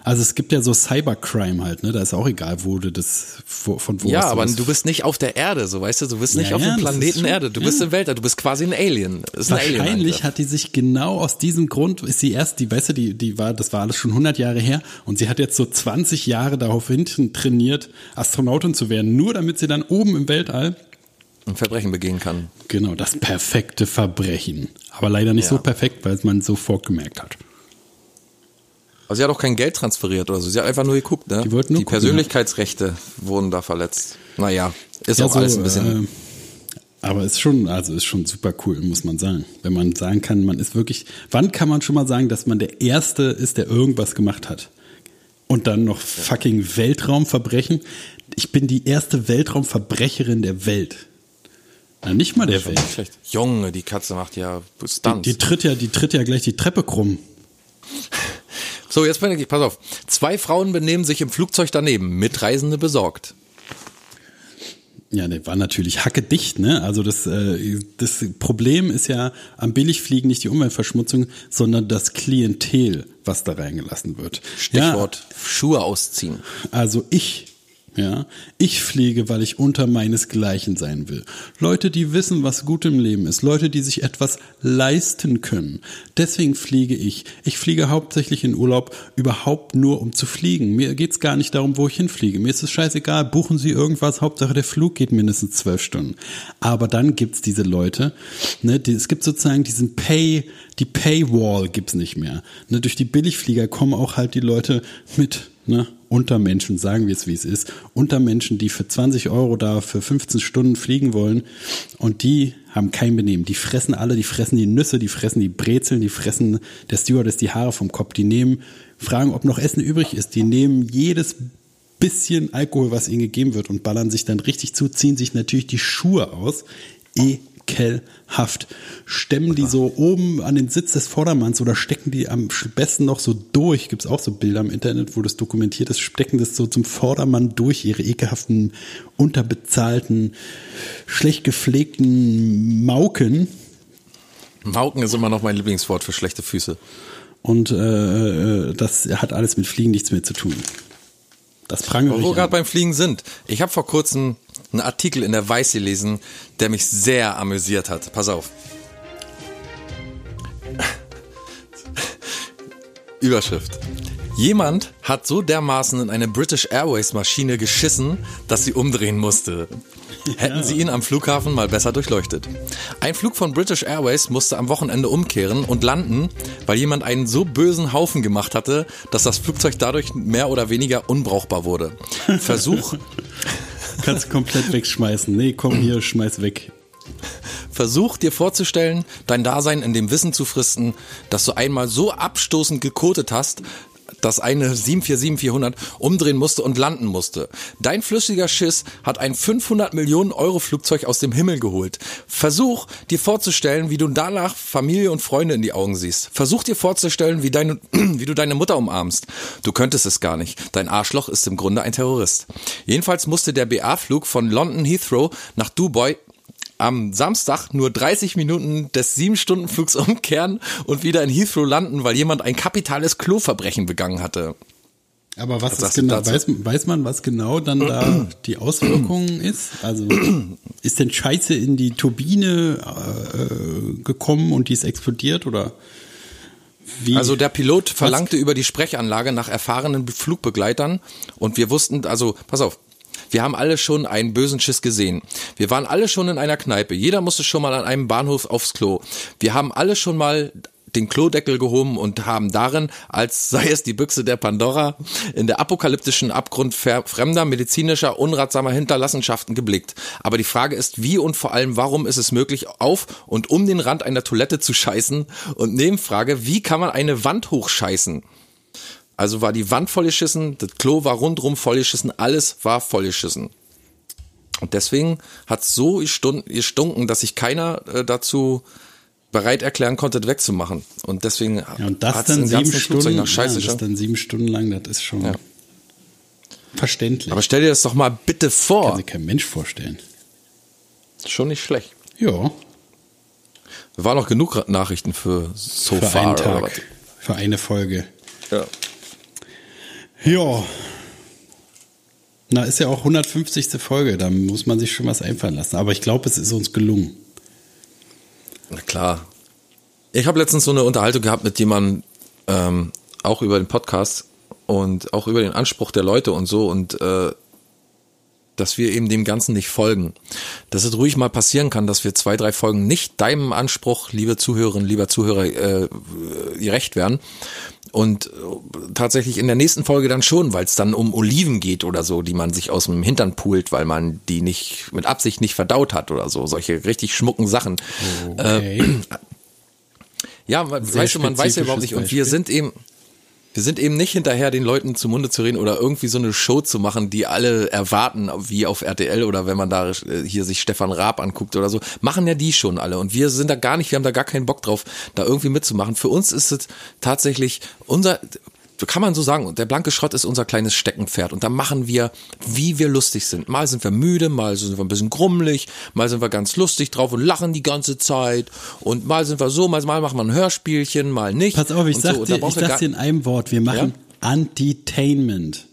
Also es gibt ja so Cybercrime halt, ne? Da ist auch egal, wo du das wo, von wo Ja, aber das- du bist nicht auf der Erde, so weißt du, du bist nicht Ja, auf ja, dem Planeten schon- Erde, du bist ja. im Weltall, du bist quasi ein Alien. Ist ein Alien. Wahrscheinlich hat die sich genau aus diesem Grund, ist sie erst, die, weißt du, die, die war, das war alles schon 100 Jahre her und sie hat jetzt so 20 Jahre darauf hinten trainiert, Astronautin zu werden, nur damit sie dann oben im Weltall, ein Verbrechen begehen kann. genau, das perfekte Verbrechen. Aber leider nicht so perfekt, weil man sofort gemerkt hat. Also sie hat auch kein Geld transferiert oder so. Sie hat einfach nur geguckt, ne? Die wollten nur Die gucken, Persönlichkeitsrechte wurden da verletzt. Naja, ist Ja, auch so, alles ein bisschen. äh, aber ist schon, also ist schon super cool, muss man sagen. Wenn man sagen kann, man ist wirklich, wann kann man schon mal sagen, dass man der Erste ist, der irgendwas gemacht hat? Und dann noch fucking Weltraumverbrechen. Ich bin die erste Weltraumverbrecherin der Welt. Na, nicht mal der Welt. schlecht. Junge, die Katze macht ja Die, Stunts. die tritt ja, die tritt ja gleich die Treppe krumm. So, jetzt bin ich, pass auf. Zwei Frauen benehmen sich im Flugzeug daneben, Mitreisende besorgt. Ja, der war natürlich hackedicht, ne? Also das, äh, das Problem ist ja am Billigfliegen nicht die Umweltverschmutzung, sondern das Klientel, was da reingelassen wird. Stichwort Schuhe ausziehen. Ja, also ich, ja, ich fliege, weil ich unter meinesgleichen sein will. Leute, die wissen, was gut im Leben ist. Leute, die sich etwas leisten können. Deswegen fliege ich. Ich fliege hauptsächlich in Urlaub überhaupt nur, um zu fliegen. Mir geht's gar nicht darum, wo ich hinfliege. Mir ist es scheißegal. Buchen Sie irgendwas. Hauptsache, der Flug geht mindestens zwölf Stunden. Aber dann gibt's diese Leute, ne, die, es gibt sozusagen diesen Pay, die Paywall gibt's nicht mehr. Ne, durch die Billigflieger kommen auch halt die Leute mit, ne, Untermenschen, sagen wir es wie es ist, Untermenschen, die für 20 Euro da für 15 Stunden fliegen wollen und die haben kein Benehmen. Die fressen alle, die fressen die Nüsse, die fressen die Brezeln, die fressen der Stewardess die Haare vom Kopf, die nehmen, fragen, ob noch Essen übrig ist, die nehmen jedes bisschen Alkohol, was ihnen gegeben wird und ballern sich dann richtig zu, ziehen sich natürlich die Schuhe aus. Ekelhaft. Stemmen die so oben an den Sitz des Vordermanns oder stecken die am besten noch so durch. Gibt's auch so Bilder im Internet, wo das dokumentiert ist, stecken das so zum Vordermann durch, ihre ekelhaften, unterbezahlten, schlecht gepflegten Mauken. Mauken ist immer noch mein Lieblingswort für schlechte Füße. Und äh, äh, das hat alles mit Fliegen nichts mehr zu tun. Das prangere Wo wir gerade beim Fliegen sind. Ich habe vor kurzem einen Artikel in der Weiß gelesen, der mich sehr amüsiert hat. Pass auf. Überschrift. Jemand hat so dermaßen in eine British Airways Maschine geschissen, dass sie umdrehen musste. Hätten sie ihn am Flughafen mal besser durchleuchtet. Ein Flug von British Airways musste am Wochenende umkehren und landen, weil jemand einen so bösen Haufen gemacht hatte, dass das Flugzeug dadurch mehr oder weniger unbrauchbar wurde. Versuch, Kannst komplett wegschmeißen. Nee, komm hier, schmeiß weg. Versuch dir vorzustellen, dein Dasein in dem Wissen zu fristen, dass du einmal so abstoßend gekotet hast, dass eine 747-400 umdrehen musste und landen musste. Dein flüssiger Schiss hat ein 500 Millionen Euro Flugzeug aus dem Himmel geholt. Versuch dir vorzustellen, wie du danach Familie und Freunde in die Augen siehst. Versuch dir vorzustellen, wie, deine, wie du deine Mutter umarmst. Du könntest es gar nicht. Dein Arschloch ist im Grunde ein Terrorist. Jedenfalls musste der BA-Flug von London Heathrow nach Dubai am Samstag nur 30 Minuten des 7-Stunden-Flugs umkehren und wieder in Heathrow landen, weil jemand ein kapitales Kloverbrechen begangen hatte. Aber was Was ist genau, weiß, weiß man, was genau dann da die Auswirkung ist? Also ist denn Scheiße in die Turbine äh, gekommen und die ist explodiert oder wie? Also der Pilot verlangte über die Sprechanlage nach erfahrenen Flugbegleitern und wir wussten, also pass auf, wir haben alle schon einen bösen Schiss gesehen. Wir waren alle schon in einer Kneipe. Jeder musste schon mal an einem Bahnhof aufs Klo. Wir haben alle schon mal den Klodeckel gehoben und haben darin, als sei es die Büchse der Pandora, in der apokalyptischen Abgrund fremder, medizinischer, unratsamer Hinterlassenschaften geblickt. Aber die Frage ist, wie und vor allem, warum ist es möglich, auf und um den Rand einer Toilette zu scheißen? Und Nebenfrage, wie kann man eine Wand hochscheißen? Also war die Wand vollgeschissen, das Klo war rundrum vollgeschissen, alles war vollgeschissen. Und deswegen hat es so gestun- gestunken, dass sich keiner äh, dazu bereit erklären konnte, das wegzumachen. Und deswegen ja, und das dann sieben Stunden, nach Scheiße ja, das dann sieben Stunden lang, das ist schon Ja. verständlich. Aber stell dir das doch mal bitte Kann vor. sich kein Mensch vorstellen. Schon nicht schlecht. Ja, War noch genug Nachrichten für so für far einen Tag, für eine Folge. Ja. Ja. Na, ist ja auch 150. Folge, da muss man sich schon was einfallen lassen. Aber ich glaube, es ist uns gelungen. Na klar. Ich habe letztens so eine Unterhaltung gehabt mit jemandem, ähm, auch über den Podcast und auch über den Anspruch der Leute und so und äh, dass wir eben dem Ganzen nicht folgen. Dass es ruhig mal passieren kann, dass wir zwei, drei Folgen nicht deinem Anspruch, liebe Zuhörerinnen, lieber Zuhörer, äh, gerecht werden. Und äh, tatsächlich in der nächsten Folge dann schon, weil es dann um Oliven geht oder so, die man sich aus dem Hintern pult, weil man die nicht mit Absicht nicht verdaut hat oder so. Solche richtig schmucken Sachen. Okay. Äh, ja, Sehr weißt du, man weiß ja überhaupt nicht. Und wir spezifisches sind eben, wir sind eben nicht hinterher, den Leuten zum Munde zu reden oder irgendwie so eine Show zu machen, die alle erwarten, wie auf RTL oder wenn man da äh, hier sich Stefan Raab anguckt oder so. Machen ja die schon alle. Und wir sind da gar nicht, wir haben da gar keinen Bock drauf, da irgendwie mitzumachen. Für uns ist es tatsächlich unser, kann man so sagen, der blanke Schrott ist unser kleines Steckenpferd. Und da machen wir, wie wir lustig sind. Mal sind wir müde, mal sind wir ein bisschen grummelig, mal sind wir ganz lustig drauf und lachen die ganze Zeit. Und mal sind wir so, mal, mal machen wir ein Hörspielchen, mal nicht. Pass auf, ich sag so. Dir, ich sag's dir in einem Wort. Wir machen Antitainment.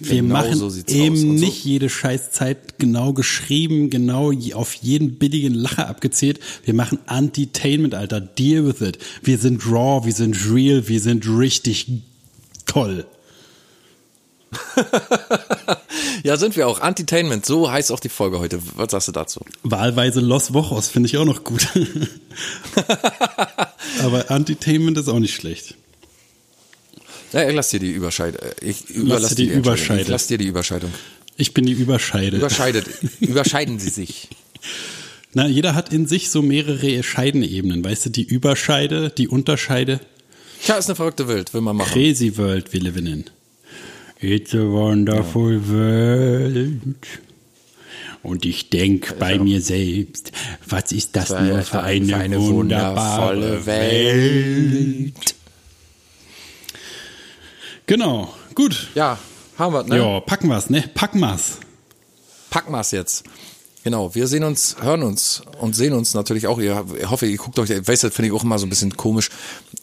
Wir Genau machen so eben so- nicht jede Scheißzeit genau geschrieben, genau auf jeden billigen Lacher abgezählt. Wir machen Antitainment, Alter. Deal with it. Wir sind raw, wir sind real, wir sind richtig toll. Ja, sind wir auch. Antitainment, so heißt auch die Folge heute. Was sagst du dazu? Wahlweise Los Wochos finde ich auch noch gut. Aber Antitainment ist auch nicht schlecht. Ja, ich lass dir die Überscheidung. Ich Lass überlass dir die Entscheidung. Überscheide. Ich lass dir die Überscheidung. Ich bin die Überscheide. Überscheidet. Überscheiden sie sich. Na, jeder hat in sich so mehrere Scheidenebenen. Weißt du, die Überscheide, die Unterscheide. Tja, ist eine verrückte Welt, will man machen. Crazy World wir live in. It's a wonderful world. Und ich denk bei mir selbst, was ist das nur für eine, wunderbare Welt? Genau, gut. Ja, haben wir, ne? Ja, packen wir's, ne? Packen wir's. Packen wir's jetzt. Genau, wir sehen uns, hören uns und sehen uns natürlich auch. Ihr, ich hoffe, ihr guckt euch, ich weiß, das finde ich auch immer so ein bisschen komisch.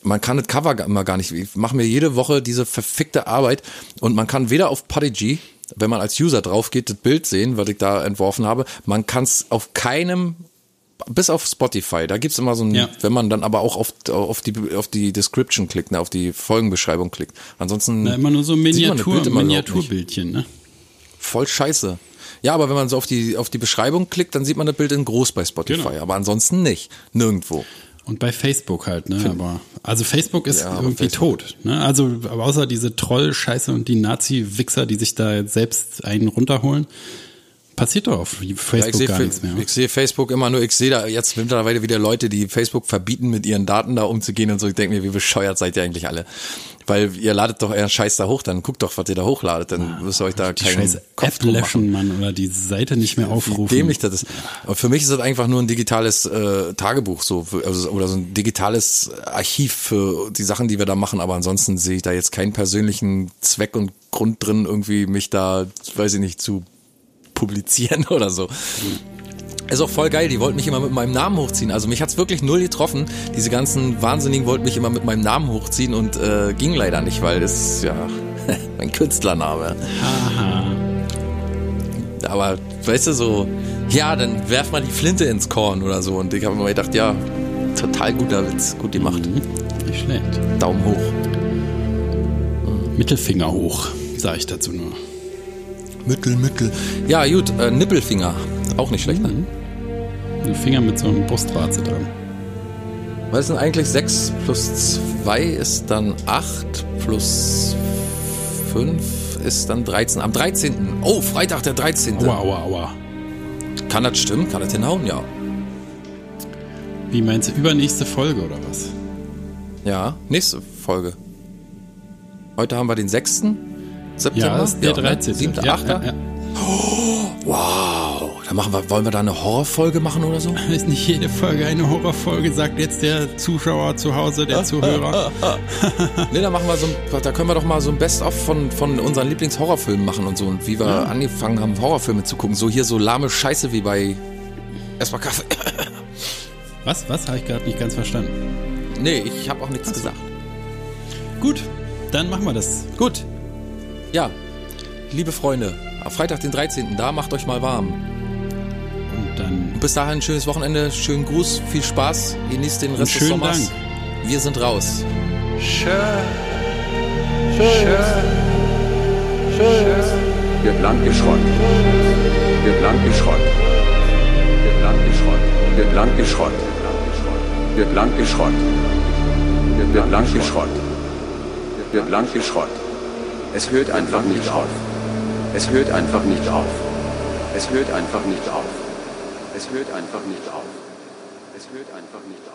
Man kann das Cover immer gar nicht. Ich mache mir jede Woche diese verfickte Arbeit und man kann weder auf Podigy, wenn man als User drauf geht, das Bild sehen, was ich da entworfen habe. Man kann es auf keinem bis auf Spotify, da gibt's immer so ein, Ja. wenn man dann aber auch auf, auf die auf die Description klickt, ne, auf die Folgenbeschreibung klickt. Ansonsten Na, immer nur so Miniatur. Miniaturbildchen, ne? Voll scheiße. Ja, aber wenn man so auf die, auf die Beschreibung klickt, dann sieht man das Bild in groß bei Spotify. Genau. Aber ansonsten nicht. Nirgendwo. Und bei Facebook halt, ne? Aber also Facebook ist Ja, irgendwie Facebook. tot. Ne? Also außer diese Troll-Scheiße und die Nazi-Wichser, die sich da selbst einen runterholen, passiert doch auf Ja, Facebook sehe gar nichts mehr. ich sehe Facebook immer nur, ich sehe da jetzt mittlerweile wieder Leute, die Facebook verbieten, mit ihren Daten da umzugehen und so. Ich denke mir, wie bescheuert seid ihr eigentlich alle? Weil ihr ladet doch euren Scheiß da hoch, dann guckt doch, was ihr da hochladet, dann müsst ihr euch da die keinen Kopf App drum machen. löschen, Mann, oder die Seite nicht mehr aufrufen. Wie dämlich das ist. Aber für mich ist das einfach nur ein digitales äh, Tagebuch so für, also, oder so ein digitales Archiv für die Sachen, die wir da machen. Aber ansonsten sehe ich da jetzt keinen persönlichen Zweck und Grund drin, irgendwie mich da, weiß ich nicht, zu publizieren oder so. Ist auch voll geil, die wollten mich immer mit meinem Namen hochziehen. Also mich hat's wirklich null getroffen. Diese ganzen Wahnsinnigen wollten mich immer mit meinem Namen hochziehen und äh, ging leider nicht, weil das ist ja mein Künstlername. Aber weißt du so, ja, dann werf mal die Flinte ins Korn oder so. Und ich habe mir gedacht, ja, total guter Witz, gut gemacht. Mhm. Nicht schlecht. Daumen hoch. Mittelfinger hoch, sage ich dazu nur. Mittel, Mittel. Ja, gut, äh, Nippelfinger. Auch nicht schlecht, ne? Ein Finger mit so einem Brustwarze dran. Was sind eigentlich 6 plus 2 ist dann 8 plus 5 ist dann 13. Am 13. Oh, Freitag der 13. Aua, aua, aua. Kann das stimmen? Kann das hinhauen? Ja. Wie meinst du, übernächste Folge oder was? Ja, nächste Folge. Heute haben wir den 6. September. Ja, ist der ne? 13. 7., Ja, 8. ja, ja. Wow. Dann machen wir, wollen wir da eine Horrorfolge machen oder so? Ist nicht jede Folge eine Horrorfolge, sagt jetzt der Zuschauer zu Hause, der Zuhörer. nee, da machen wir so ein, da können wir doch mal so ein Best-of von, von unseren Lieblingshorrorfilmen machen und so und wie wir angefangen haben, Horrorfilme zu gucken. So hier so lahme Scheiße wie bei Erstmal Kaffee. Was? Was? Habe ich gerade nicht ganz verstanden. nee, ich habe auch nichts gesagt. Gut, dann machen wir das. Gut. Ja, liebe Freunde, am Freitag, den 13. Da macht euch mal warm. Und dann. Und bis dahin ein schönes Wochenende, schönen Gruß, viel Spaß, genießt den Rest des Sommers. Dank. Wir sind raus. Wird Land geschrott. Wird Land geschrott. Wird Land geschrott. Wird Land geschrott. Wird Land geschrott. Wird Land geschrott. Wird Land geschrott. Es hört einfach nicht auf. Es hört einfach nicht auf. Es hört einfach nicht auf. Es hört einfach nicht auf. Es hört einfach nicht auf.